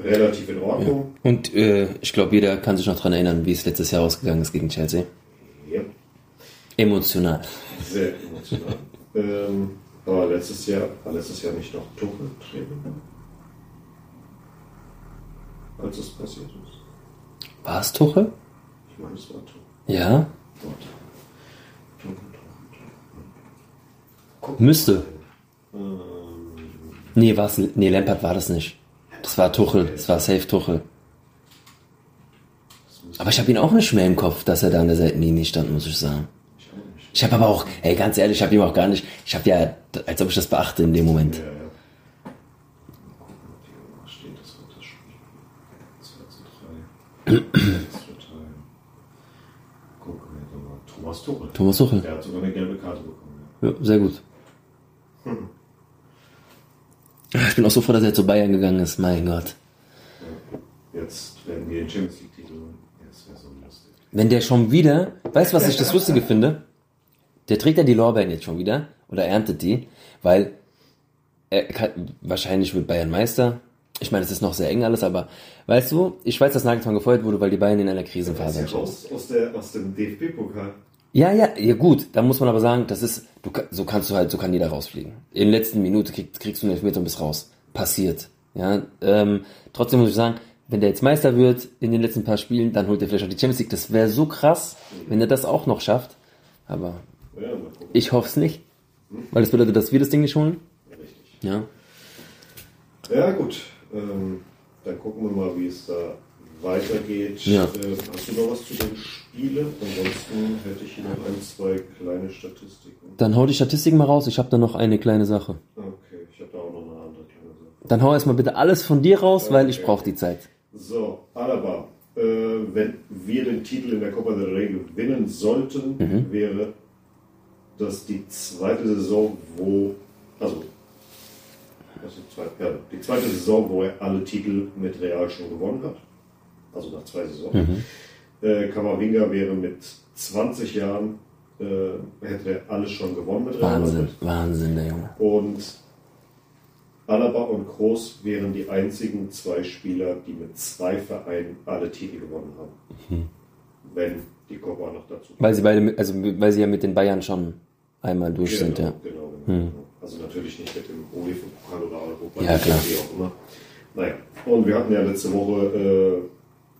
relativ in Ordnung. Und äh, ich glaube, jeder kann sich noch daran erinnern, wie es letztes Jahr ausgegangen ist gegen Chelsea. Ja, Emotional. sehr emotional. [LAUGHS] ähm, aber letztes Jahr, war letztes Jahr nicht noch Tuchel Trainer? Als es passiert ist. War es Tuchel? Ich meine, es war Tuchel. Ja. Warte. Tuchel, Tuchel, Tuchel. Müsste. Ähm, Nee, war's, nee, Lampard war das nicht. Das war Tuchel. Das war safe Tuchel. Aber ich habe ihn auch nicht mehr im Kopf, dass er da an der Seitenlinie stand, muss ich sagen. ich auch nicht. Ich habe aber auch, ey, ganz ehrlich, ich habe ihm auch gar nicht, ich habe ja, als ob ich das beachte in dem Moment. Ja, ja. Mal gucken, ob hier irgendwas steht, das wird das Spiel. 2 zu 3. 6 zu 3. Gucken wir doch mal. Thomas Tuchel. Thomas Tuchel. Der hat sogar eine gelbe Karte bekommen. Ja. Ja, sehr gut. Ich bin auch so froh, dass er zu Bayern gegangen ist, mein Gott. Jetzt werden wir den Champions League-Titel das wäre so lustig. Wenn der schon wieder, weißt du, was ich das Lustige finde? Der trägt ja die Lorbeeren jetzt schon wieder oder erntet die, weil er kann, wahrscheinlich wird Bayern Meister. Ich meine, es ist noch sehr eng alles, aber weißt du, ich weiß, dass Nagelsmann gefeuert wurde, weil die Bayern in einer Krisenphase ja sind. aus, der, aus dem DFB-Pokal. Ja, ja, ja gut, da muss man aber sagen, das ist, du, so kannst du halt, so kann jeder rausfliegen. In der letzten Minute krieg, kriegst du einen Elfmeter und bist raus. Passiert. Ja, ähm, trotzdem muss ich sagen, wenn der jetzt Meister wird in den letzten paar Spielen, dann holt er vielleicht auch die Champions League. Das wäre so krass, wenn er das auch noch schafft. Aber ich hoffe es nicht. Weil das bedeutet, dass wir das Ding nicht holen. Richtig. Ja. Ja, gut. Ähm, dann gucken wir mal, wie es da weitergeht. Ja. Äh, hast du noch was zu den Spielen? Ansonsten hätte ich hier noch ein, zwei kleine Statistiken. Dann hau die Statistiken mal raus. Ich habe da noch eine kleine Sache. Okay, ich habe da auch noch eine andere kleine Sache. Dann hau erstmal bitte alles von dir raus, weil ich Okay. brauche die Zeit. So, Alaba. Äh, wenn wir den Titel in der Copa del Rey gewinnen sollten, Mhm. wäre das die zweite Saison, wo, also, ja, die zweite Saison, wo er alle Titel mit Real schon gewonnen hat. Also nach zwei Saisons. Mhm. Äh, Kamavinga wäre mit 20 Jahren, äh, hätte er alles schon gewonnen mit Real Wahnsinn, Madrid. Wahnsinn, der Junge. Und Alaba und Kroos wären die einzigen zwei Spieler, die mit zwei Vereinen alle Titel gewonnen haben. Wenn die Copa noch dazu Weil sie beide, also weil sie ja mit den Bayern schon einmal durch sind, ja. Genau, genau. Also natürlich nicht mit dem UEFA-Pokal oder Europa, Ja, klar. wie auch immer. Naja, und wir hatten ja letzte Woche äh,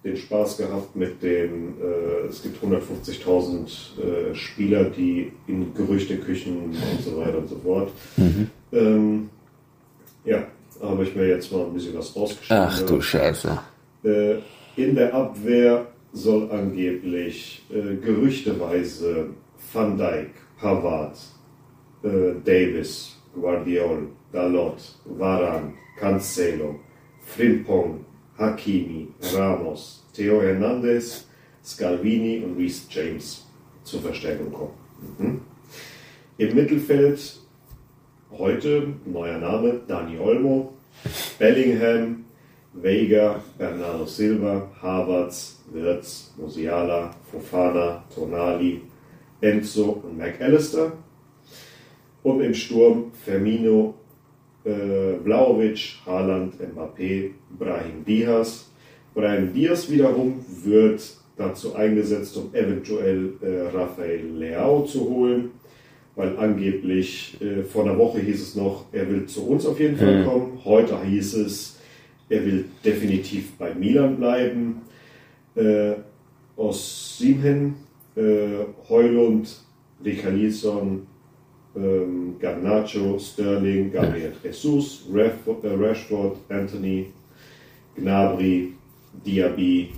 den Spaß gehabt mit dem, äh, es gibt 150.000 äh, Spieler, die in Gerüchteküchen und so weiter und so fort. Mhm. Ähm, ja, da habe ich mir jetzt mal ein bisschen was rausgeschrieben. Ach du Scheiße. Äh, in der Abwehr soll angeblich äh, gerüchteweise Van Dijk, Pavard, äh, Davis, Guardiol, Dalot, Varane, Cancelo, Frimpong, Hakimi, Ramos, Theo Hernandez, Scalvini und Reece James zur Verstärkung kommen. Mhm. Im Mittelfeld heute neuer Name Dani Olmo, Bellingham, Veiga, Bernardo Silva, Havertz, Wirtz, Musiala, Fofana, Tonali, Enzo und McAllister. Und im Sturm Firmino, äh, Vlaovic, Haaland, Mbappé, Brahim Diaz. Brahim Diaz wiederum wird dazu eingesetzt, um eventuell äh, Rafael Leao zu holen, weil angeblich äh, vor einer Woche hieß es noch, er will zu uns auf jeden Fall kommen. Heute hieß es, er will definitiv bei Milan bleiben. Äh, aus Simhen, äh, Heulund, Richarlison, ähm, Garnacho, Sterling, Gabriel Jesus, Rashford, äh, Rashford, Anthony, Gnabry, Diaby,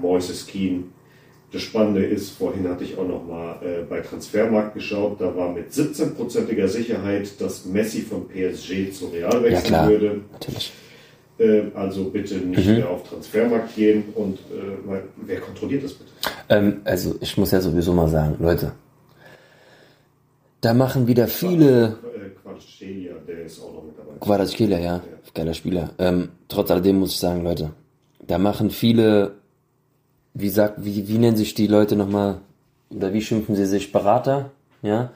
Moises Keane. Das Spannende ist, vorhin hatte ich auch noch mal äh, bei Transfermarkt geschaut, da war mit 17%iger Sicherheit, dass Messi von PSG zu Real Ja wechseln klar, würde. natürlich. Äh, also bitte nicht Mhm. mehr auf Transfermarkt gehen und äh, wer kontrolliert das bitte? Ähm, also ich muss ja sowieso mal sagen, Leute, da machen wieder viele Äh, Quatschelia, der ist auch noch mit dabei. Quadratskelia, ja, geiler Spieler. Ähm, trotz alledem muss ich sagen, Leute, da machen viele, wie sagt, wie, wie nennen sich die Leute nochmal, oder wie schimpfen sie sich, Berater, ja,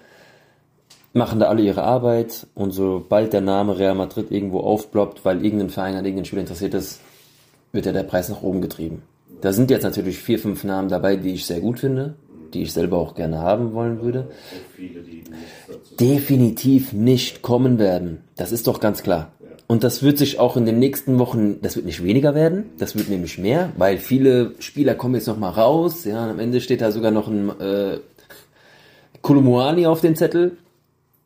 machen da alle ihre Arbeit und sobald der Name Real Madrid irgendwo aufploppt, weil irgendein Verein an irgendeinen Spieler interessiert ist, wird ja der Preis nach oben getrieben. Da sind jetzt natürlich vier, fünf Namen dabei, die ich sehr gut finde, die ich selber auch gerne haben wollen würde definitiv nicht kommen werden. Das ist doch ganz klar. Und das wird sich auch in den nächsten Wochen, das wird nicht weniger werden, das wird nämlich mehr, weil viele Spieler kommen jetzt noch mal raus. Ja, und am Ende steht da sogar noch ein äh, Kolumuani auf dem Zettel.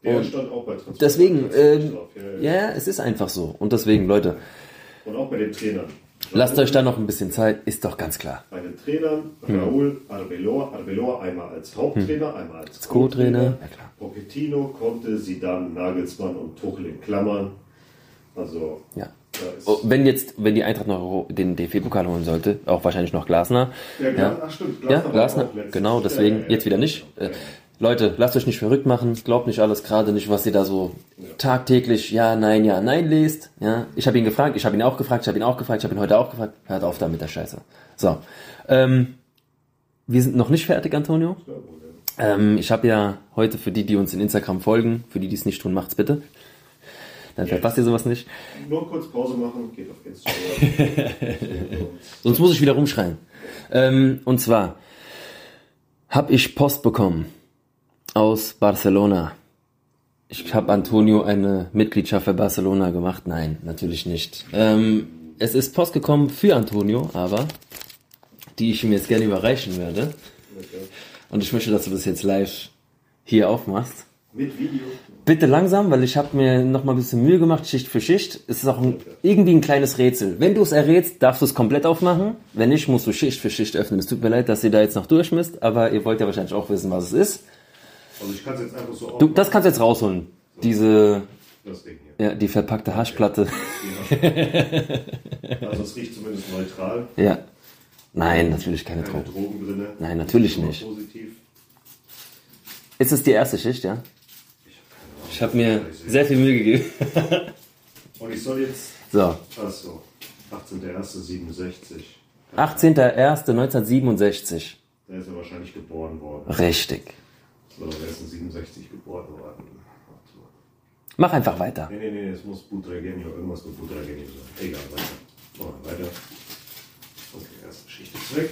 Der stand auch bei Transfer. Deswegen, ja, ja. ja, es ist einfach so. Und deswegen, Leute, Und auch bei den Trainern. Lasst euch da noch ein bisschen Zeit, ist doch ganz klar. Bei den Trainern, Hm. Raúl Arbeloa, Arbeloa einmal als Haupttrainer, einmal als Co-Trainer, ja. Pochettino konnte sie dann Nagelsmann und Tuchel in Klammern. Also, Ja. Oh, wenn jetzt, wenn die Eintracht noch den DFB-Pokal holen sollte, auch wahrscheinlich noch Glasner. ja, Glas, ach stimmt, Ja, Glasner war Glasner, genau, deswegen Ja, ja, jetzt wieder ja, nicht. Ja, Leute, lasst euch nicht verrückt machen, glaubt nicht alles, gerade nicht, was ihr da so tagtäglich ja, nein, ja, nein lest. Ja, ich habe ihn gefragt, ich habe ihn auch gefragt, ich habe ihn auch gefragt, ich habe ihn heute auch gefragt. Hört auf da mit der Scheiße. So, ähm, wir sind noch nicht fertig, Antonio. Ähm, ich habe ja heute für die, die uns in Instagram folgen, für die, die es nicht tun, macht's bitte. Dann verpasst ihr sowas nicht. Nur kurz Pause machen, geht auf Instagram. [LAUGHS] Sonst muss ich wieder rumschreien. Ähm, und zwar habe ich Post bekommen aus Barcelona. Ich habe Antonio eine Mitgliedschaft für Barcelona gemacht. Nein, natürlich nicht. Ähm, es ist Post gekommen für Antonio, aber die ich ihm jetzt gerne überreichen werde. Und ich möchte, dass du das jetzt live hier aufmachst. Mit Video. Bitte langsam, weil ich habe mir noch mal ein bisschen Mühe gemacht, Schicht für Schicht. Es ist auch ein, irgendwie ein kleines Rätsel. Wenn du es errätst, darfst du es komplett aufmachen. Wenn nicht, musst du Schicht für Schicht öffnen. Es tut mir leid, dass ihr da jetzt noch durch müsst, aber ihr wollt ja wahrscheinlich auch wissen, was es ist. Also ich kann es jetzt einfach so Du, das kannst du jetzt rausholen. Diese, das Ding hier. ja, die verpackte Haschplatte. Also es riecht zumindest neutral. Ja. Nein, natürlich keine Keine Drogen. Drogen drin. Nein, natürlich nicht. Positiv. Ist es die erste Schicht, ja? Ich habe mir sehr viel Mühe gegeben. [LAUGHS] Und ich soll jetzt. So, Achso. 18.01.67. 18.01.1967. Da ist er wahrscheinlich geboren worden. Richtig. So, wer ist in 67 geboren worden? Mach einfach weiter. Nee, nee, nee, es muss Butragenio, irgendwas mit Butragenio sein. Egal, weiter. Machen wir weiter. Okay, erste Schicht ist weg.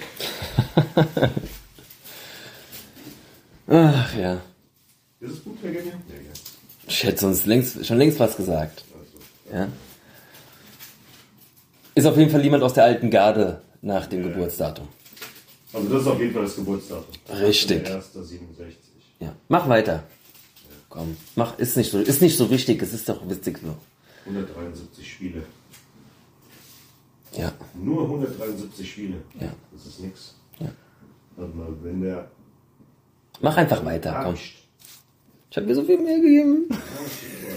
Ach ja. Ist es Butragenio? Nee, ja. Ich hätte sonst längst, schon längst was gesagt. Also, Ja. Ist auf jeden Fall jemand aus der alten Garde nach dem Geburtsdatum. also das ist auf jeden Fall das Geburtsdatum. Richtig. 1.67. Ja. Mach weiter. Komm, mach, ist nicht so, ist nicht so wichtig, es ist doch witzig so. 173 Spiele. Ja. Nur 173 Spiele. Ja. Das ist nix. Ja. Warte mal, wenn der. Mach einfach weiter, komm. Ich habe mir so viel mehr gegeben.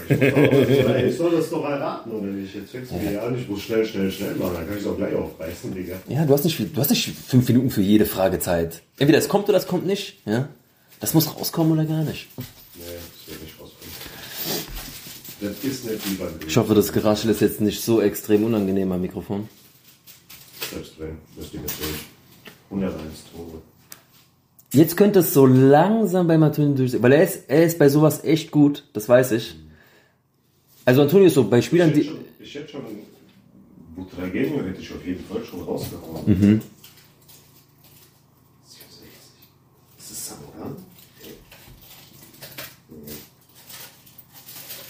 Ich soll das doch erraten, oder nicht? Jetzt fängst du mir an, ich muss schnell, schnell, schnell machen. Dann kann ich es auch gleich aufreißen, Digga. Ja, du hast nicht, du hast nicht fünf Minuten für jede Frage Zeit. Entweder es kommt oder es kommt nicht. Ja. Das muss rauskommen oder gar nicht. Nee, das wird nicht rauskommen. Das ist nicht wie beim Ich hoffe, das Geraschel ist jetzt nicht so extrem unangenehm am Mikrofon. Selbst wenn, ihr mir sehen. 101 Tore. Jetzt könnte es so langsam bei Antonio durchsehen, weil er ist, er ist bei sowas echt gut, das weiß ich. Also Antonio ist so bei Ich Spielern, hätte die, schon, ich hätte schon Butragenio hätte ich auf jeden Fall schon rausgehauen. Mhm. 67. Ist das Samuran? Nee.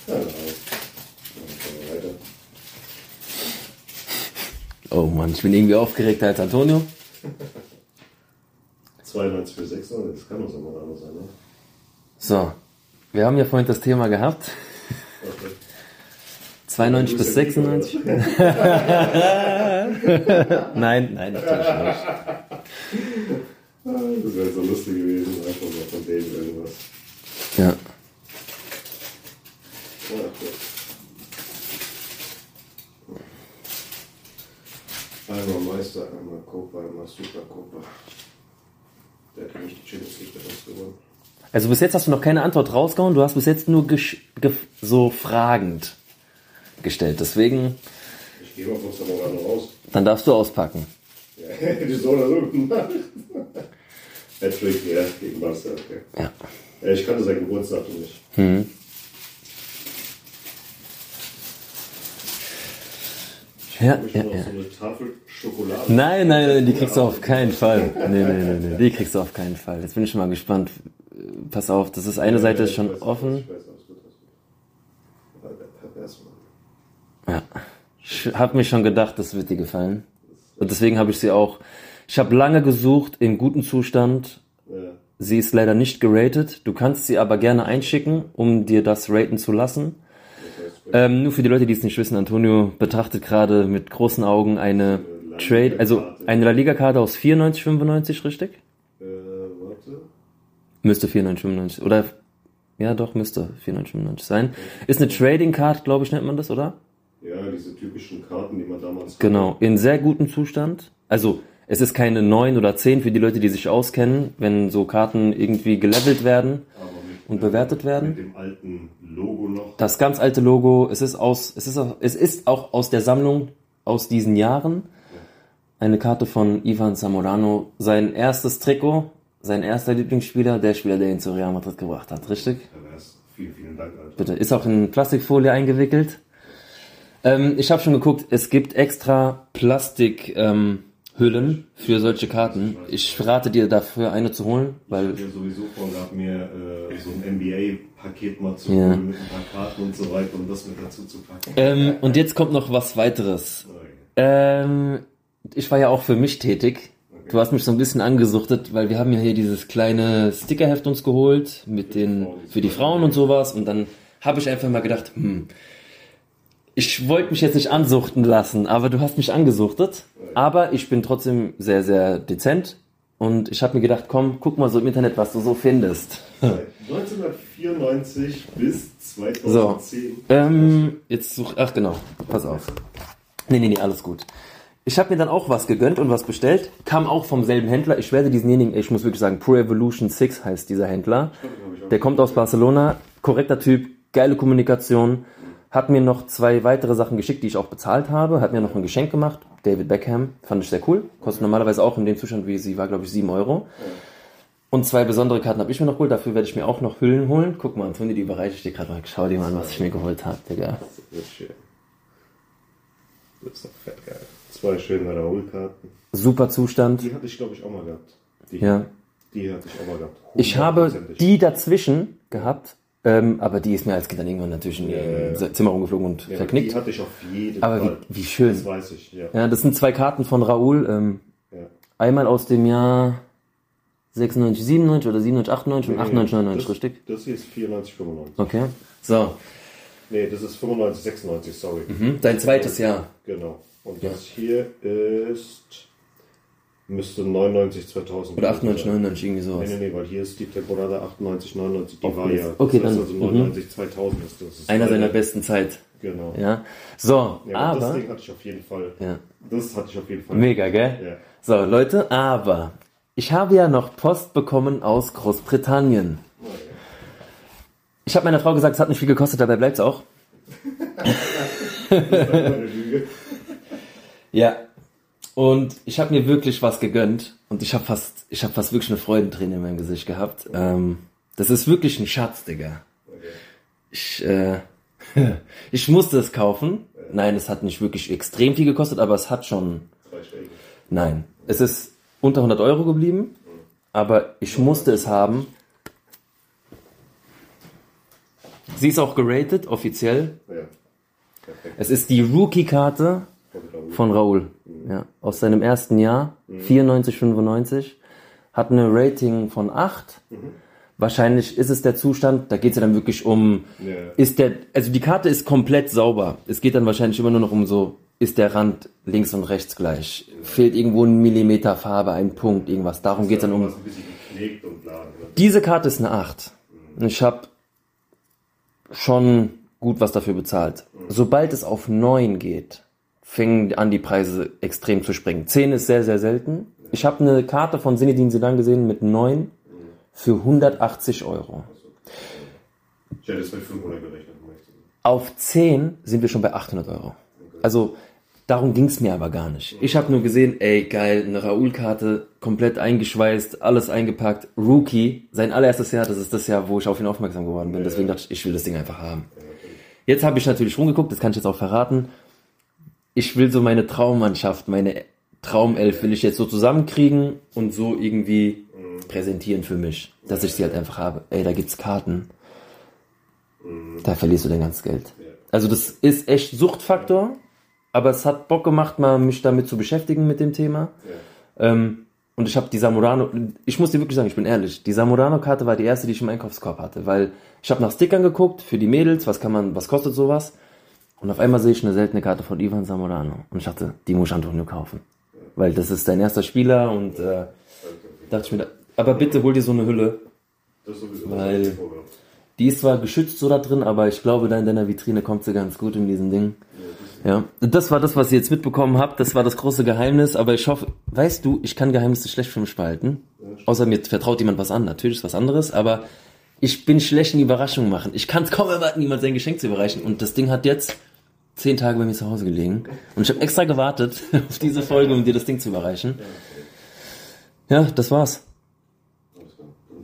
Ja, genau. Dann weiter. oh Mann, ich bin irgendwie aufgeregter als Antonio. 92 für 6, das kann doch Samuran sein, ne? So, wir haben ja vorhin das Thema gehabt. Okay. 92 bis Du bist ja 96. nein, nein, natürlich nicht. Das wäre so lustig gewesen, einfach mal von denen irgendwas. Ja. Ja. Einmal Meister, einmal Copa, einmal Supercopa. Der hat nämlich die Champions League uns gewonnen. Also bis jetzt hast du noch keine Antwort rausgehauen, du hast bis jetzt nur so fragend gestellt. Deswegen, Ich gehe mal von Zamorano raus. dann darfst du auspacken. Ja, hätte ich so oder so gemacht. Hattrick, ja, gegen Barca, okay. Ja. Ich kannte sein Geburtsdatum nicht. Ja, Hab ja, ja. so eine Tafel Schokolade. Nein, nein, nein, die kriegst du auf keinen Fall. Nee, nee, nee, nee, die kriegst du auf keinen Fall. Jetzt bin ich schon mal gespannt. Pass auf, das ist eine Seite ist schon weiß, offen. Ja. Ich habe mir schon gedacht, das wird dir gefallen. Und deswegen habe ich sie auch. Ich habe lange gesucht im guten Zustand. Sie ist leider nicht geratet. Du kannst sie aber gerne einschicken, um dir das raten zu lassen. Ähm, nur für die Leute, die es nicht wissen, Antonio betrachtet gerade mit großen Augen eine Trade, also eine La Liga-Karte aus 94, 95, richtig? äh, warte. Müsste 94, 95. Oder, ja doch, müsste 94, 95 sein. Ist eine Trading Card, glaube ich, nennt man das, oder? Ja, diese typischen Karten, die man damals Genau, in sehr gutem Zustand. Also, es ist keine 9 oder 10 für die Leute, die sich auskennen, wenn so Karten irgendwie gelevelt werden. Und bewertet werden? Mit dem alten Logo noch. Das ganz alte Logo, es ist aus, es ist auch, es ist auch aus der Sammlung aus diesen Jahren. Eine Karte von Ivan Zamorano, sein erstes Trikot, sein erster Lieblingsspieler, der Spieler, der ihn zu Real Madrid gebracht hat, richtig? Vielen, vielen Dank, Alter. Bitte. Ist auch in Plastikfolie eingewickelt. Ähm, ich habe schon geguckt, es gibt extra Plastik ähm, Hüllen für solche Karten. Ich rate dir dafür eine zu holen, Ich weil habe ja sowieso vorgehabt, mir äh, so ein NBA-Paket mal zu Ja. holen mit ein paar Karten und so weiter, um das mit dazu zu packen. ähm, und jetzt kommt noch was weiteres. Ähm, ich war ja auch für mich tätig. Du hast mich so ein bisschen angesuchtet, weil wir haben ja hier dieses kleine Stickerheft uns geholt mit den für die Frauen und sowas und dann habe ich einfach mal gedacht, hm, ich wollte mich jetzt nicht ansuchten lassen, aber du hast mich angesuchtet, aber ich bin trotzdem sehr sehr dezent und ich habe mir gedacht, komm, guck mal so im Internet, was du so findest. Seit 1994 bis 2010. Ähm, jetzt such, ach genau, pass auf. Nee, nee, nee, alles gut. Ich habe mir dann auch was gegönnt und was bestellt. Kam auch vom selben Händler. Ich werde diesenjenigen, ich muss wirklich sagen, Pro Evolution 6 heißt dieser Händler. Der kommt aus Barcelona. Korrekter Typ, geile Kommunikation. Hat mir noch zwei weitere Sachen geschickt, die ich auch bezahlt habe. Hat mir noch ein Geschenk gemacht. David Beckham. Fand ich sehr cool. Kostet normalerweise auch in dem Zustand, wie sie war, glaube ich, 7 Euro. Und zwei besondere Karten habe ich mir noch geholt. Dafür werde ich mir auch noch Hüllen holen. Guck mal, Antonio, die überreiche ich dir gerade mal. Schau dir mal an, was ich mir geholt habe, Digga. Das wird schön. Das ist doch fett geil. Zwei schöne Raoul-Karten. Super Zustand. Die hatte ich, glaube ich, auch mal gehabt. Die, Ja. die hatte ich auch mal gehabt. Ich habe die dazwischen gehabt, ähm, aber die ist mir als Kind dann irgendwann natürlich in ihr ja. Zimmer umgeflogen und Ja, Die verknickt. hatte ich auf jeden Aber Fall. wie, wie schön. Das weiß ich, ja. Ja, das sind zwei Karten von Raoul. Ähm, ja. einmal aus dem Jahr 96, 97 oder 97, 98 und 98, 99, das, richtig? Das hier ist 94, 95. Okay. So, Nee, das ist 95, 96, sorry. hm, dein zweites Jahr. Genau. Und das hier ist. Müsste 99, 2000. Oder 98, sein. 99, irgendwie Nee, sowas. nee, nee, weil hier ist die Temporada 98, 99, die war Okay. ja. Okay, das dann, Also mhm. 99, 2000 ist das. das. ist Einer seiner eine- besten Zeit. Genau. Ja. So, Ja, aber das. Ding hatte ich auf jeden Fall. Ja. Das hatte ich auf jeden Fall. Mega, gell? Ja. So, Leute, aber ich habe ja noch Post bekommen aus Großbritannien. Ich habe meiner Frau gesagt, es hat nicht viel gekostet, dabei bleibt's auch. [LAUGHS] Eine Lüge. Ja. Und ich habe mir wirklich was gegönnt und ich habe fast, ich habe fast wirklich eine Freudenträne in meinem Gesicht gehabt. Ähm, das ist wirklich ein Schatz, Digga. Ich, äh, [LAUGHS] ich musste es kaufen. Nein, es hat nicht wirklich extrem viel gekostet, aber es hat schon. Nein, es ist unter 100 Euro geblieben, aber ich musste es haben. Sie ist auch geratet, offiziell. Es ist die Rookie-Karte von Raoul. Ja, aus seinem ersten Jahr, 94, 95. Hat eine Rating von 8. Wahrscheinlich ist es der Zustand, da geht es ja dann wirklich um, Ja. ist der, also die Karte ist komplett sauber. Es geht dann wahrscheinlich immer nur noch um so, ist der Rand links und rechts gleich? Fehlt irgendwo ein Millimeter Farbe, ein Punkt, irgendwas. Darum geht es dann um. Ne? Diese Karte ist eine 8. Und Ich habe schon gut was dafür bezahlt. Sobald es auf 9 geht, fingen an die Preise extrem zu springen. 10 ist sehr, sehr selten. Ich habe eine Karte von Sinedin Sedan gesehen mit 9 für 180 Euro. Ich hätte es mit 500 gerechnet. Auf 10 sind wir schon bei 800 Euro. Also darum ging's mir aber gar nicht. Ich habe nur gesehen, ey geil, eine Raoul-Karte, komplett eingeschweißt, alles eingepackt. Rookie, sein allererstes Jahr, das ist das Jahr, wo ich auf ihn aufmerksam geworden bin. Deswegen dachte ich, ich will das Ding einfach haben. Jetzt habe ich natürlich rumgeguckt, das kann ich jetzt auch verraten. Ich will so meine Traummannschaft, meine Traumelf will ich jetzt so zusammenkriegen und so irgendwie präsentieren für mich, dass ich sie halt einfach habe. Ey, da gibt's Karten. Da verlierst du dein ganzes Geld. Also das ist echt Suchtfaktor, aber es hat Bock gemacht, mal mich damit zu beschäftigen mit dem Thema. Ähm, und ich habe die Samurano, ich muss dir wirklich sagen, ich bin ehrlich, die Samurano-Karte war die erste, die ich im Einkaufskorb hatte, weil ich habe nach Stickern geguckt für die Mädels, was kann man, was kostet sowas? Und auf einmal sehe ich eine seltene Karte von Ivan Samurano und ich dachte, die muss ich Antonio kaufen, weil das ist dein erster Spieler und äh, dachte ich mir, aber bitte hol dir so eine Hülle, Das sowieso. Weil- die ist zwar geschützt so da drin, aber ich glaube, da in deiner Vitrine kommt sie ganz gut in diesem Ding. Ja, das war das, was ihr jetzt mitbekommen habt. Das war das große Geheimnis. Aber ich hoffe, weißt du, ich kann Geheimnisse schlecht für mich behalten. Außer mir vertraut jemand was an. Natürlich ist was anderes, aber ich bin schlecht in Überraschungen machen. Ich kann es kaum erwarten, jemand sein Geschenk zu überreichen. Und das Ding hat jetzt zehn Tage bei mir zu Hause gelegen. Und ich habe extra gewartet [LAUGHS] auf diese Folge, um dir das Ding zu überreichen. Ja, das war's.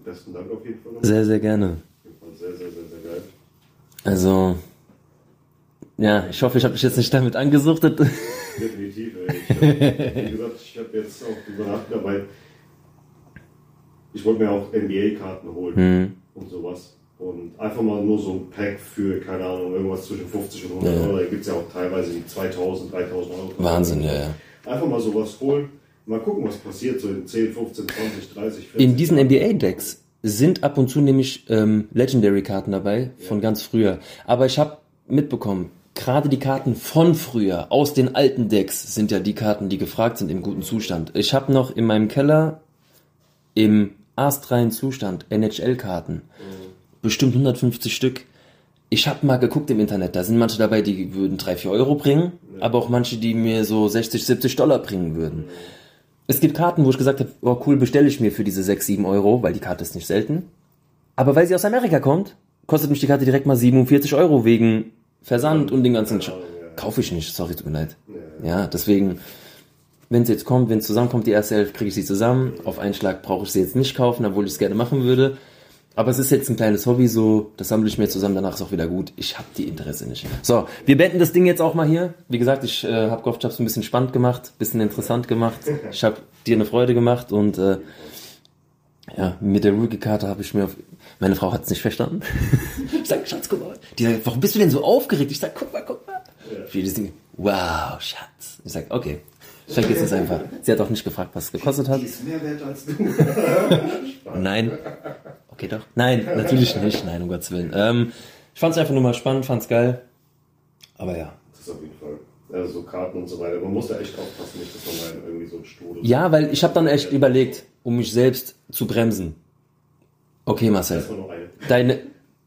Besten Dank auf jeden Fall. Sehr, sehr gerne. Sehr, sehr, sehr, sehr geil. Also, ja, ich hoffe, ich habe dich jetzt nicht damit angesuchtet. Definitiv, ey. [LAUGHS] wie gesagt, ich habe jetzt auch drüber nachgedacht, weil ich wollte mir auch NBA-Karten holen Mhm. und sowas. Und einfach mal nur so ein Pack für, keine Ahnung, irgendwas zwischen 50 und 100 Ja. Euro. Da gibt es ja auch teilweise die 2000, 3000 Euro. Wahnsinn, ja, ja. Einfach mal sowas holen. Mal gucken, was passiert, so in 10, 15, 20, 30, 40 In diesen. NBA-Decks sind ab und zu nämlich ähm, Legendary-Karten dabei, von ganz früher. Aber ich habe mitbekommen, gerade die Karten von früher, aus den alten Decks, sind ja die Karten, die gefragt sind im guten Zustand. Ich habe noch in meinem Keller im astreinen Zustand NHL-Karten. Bestimmt 150 Stück. Ich habe mal geguckt im Internet, da sind manche dabei, die würden 3, 4 Euro bringen, aber auch manche, die mir so 60, 70 Dollar bringen würden. Es gibt Karten, wo ich gesagt habe, oh cool, bestelle ich mir für diese 6, 7 Euro, weil die Karte ist nicht selten. Aber weil sie aus Amerika kommt, kostet mich die Karte direkt mal 47 Euro wegen Versand und den ganzen Sch Kaufe ich nicht, sorry, tut mir leid. Ja, deswegen, wenn es jetzt kommt, wenn es zusammenkommt, die erste Hälfte, kriege ich sie zusammen. Auf einen Schlag brauche ich sie jetzt nicht kaufen, obwohl ich es gerne machen würde. Aber es ist jetzt ein kleines Hobby, so, das sammle ich mir zusammen, danach ist auch wieder gut. Ich habe die Interesse nicht. So, wir beenden das Ding jetzt auch mal hier. Wie gesagt, ich äh, habe es ein bisschen spannend gemacht, bisschen interessant gemacht. Ich habe dir eine Freude gemacht und äh, ja, mit der Rookie-Karte habe ich mir auf... Meine Frau hat es nicht verstanden. ich [LAUGHS] sag, Schatz, guck mal. Die sagt, warum bist du denn so aufgeregt? Ich sag, guck mal, guck mal. Für dieses Ding. Wow, Schatz. Ich sag, okay. Ich vergesse es einfach. Sie hat auch nicht gefragt, was es gekostet hat. Die ist mehr wert als du. [LAUGHS] [LAUGHS] Nein. Okay, doch. Nein, natürlich nicht. Nein, um Gottes Willen. Ähm, ich fand es einfach nur mal spannend, fand es geil. Aber ja. Das ist auf jeden Fall. Also so Karten und so weiter. Man muss da echt aufpassen, nicht, dass man mal in irgendwie so einen Strudel. Ja, weil ich habe dann echt überlegt, um mich selbst zu bremsen. Okay, Marcel. Deine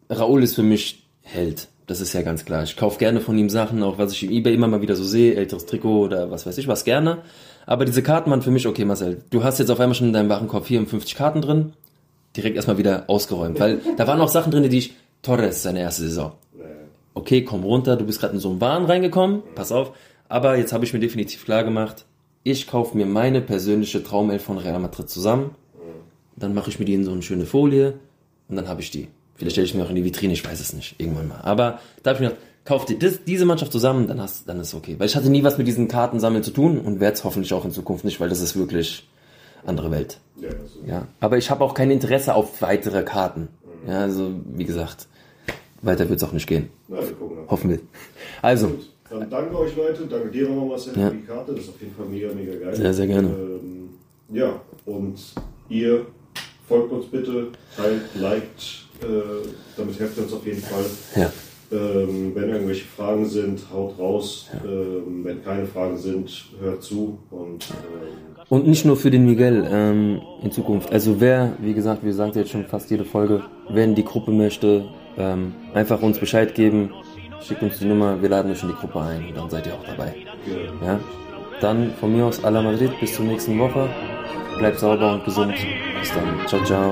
Raoul ist für mich Held. Das ist ja ganz klar. Ich kaufe gerne von ihm Sachen, auch was ich im Ebay immer mal wieder so sehe, älteres Trikot oder was weiß ich was gerne. Aber diese Karten waren für mich okay, Marcel. Du hast jetzt auf einmal schon in deinem Warenkorb 54 Karten drin, direkt erstmal wieder ausgeräumt, weil da waren auch Sachen drin, die ich Torres seine erste Saison. Okay, komm runter, du bist gerade in so einen Wahn reingekommen, pass auf. Aber jetzt habe ich mir definitiv klar gemacht, ich kaufe mir meine persönliche Traumelf von Real Madrid zusammen. Dann mache ich mir die in so eine schöne Folie und dann habe ich die. Vielleicht stelle ich mir auch in die Vitrine, ich weiß es nicht, irgendwann mal. Aber da habe ich mir gedacht, kauf dir das, diese Mannschaft zusammen, dann, hast, dann ist es okay. Weil ich hatte nie was mit diesen Kartensammeln zu tun und werde es hoffentlich auch in Zukunft nicht, weil das ist wirklich andere Welt. Ja, Ja, aber ich habe auch kein Interesse auf weitere Karten. Ja, also wie gesagt, weiter wird es auch nicht gehen. Na, wir gucken mal. Hoffen wir. Also, Gut. Dann danke euch Leute, danke dir nochmal Marcel Ja. für die Karte, das ist auf jeden Fall mega, mega geil. Sehr, sehr gerne. Ähm, ja, und ihr folgt uns bitte, teilt, liked, äh, damit helft ihr uns auf jeden Fall. ja, Ähm, wenn irgendwelche Fragen sind, haut raus. Ähm, wenn keine Fragen sind, hört zu. Und ähm, Und nicht nur für den Miguel ähm, in Zukunft. Also wer, wie gesagt, wir sagen jetzt schon fast jede Folge, wer in die Gruppe möchte, ähm, einfach uns Bescheid geben, schickt uns die Nummer, wir laden euch in die Gruppe ein, dann seid ihr auch dabei. wir- Ja? Dann von mir aus, Ala Madrid, bis zur nächsten Woche. Bleibt sauber und gesund. Bis dann. Ciao, ciao.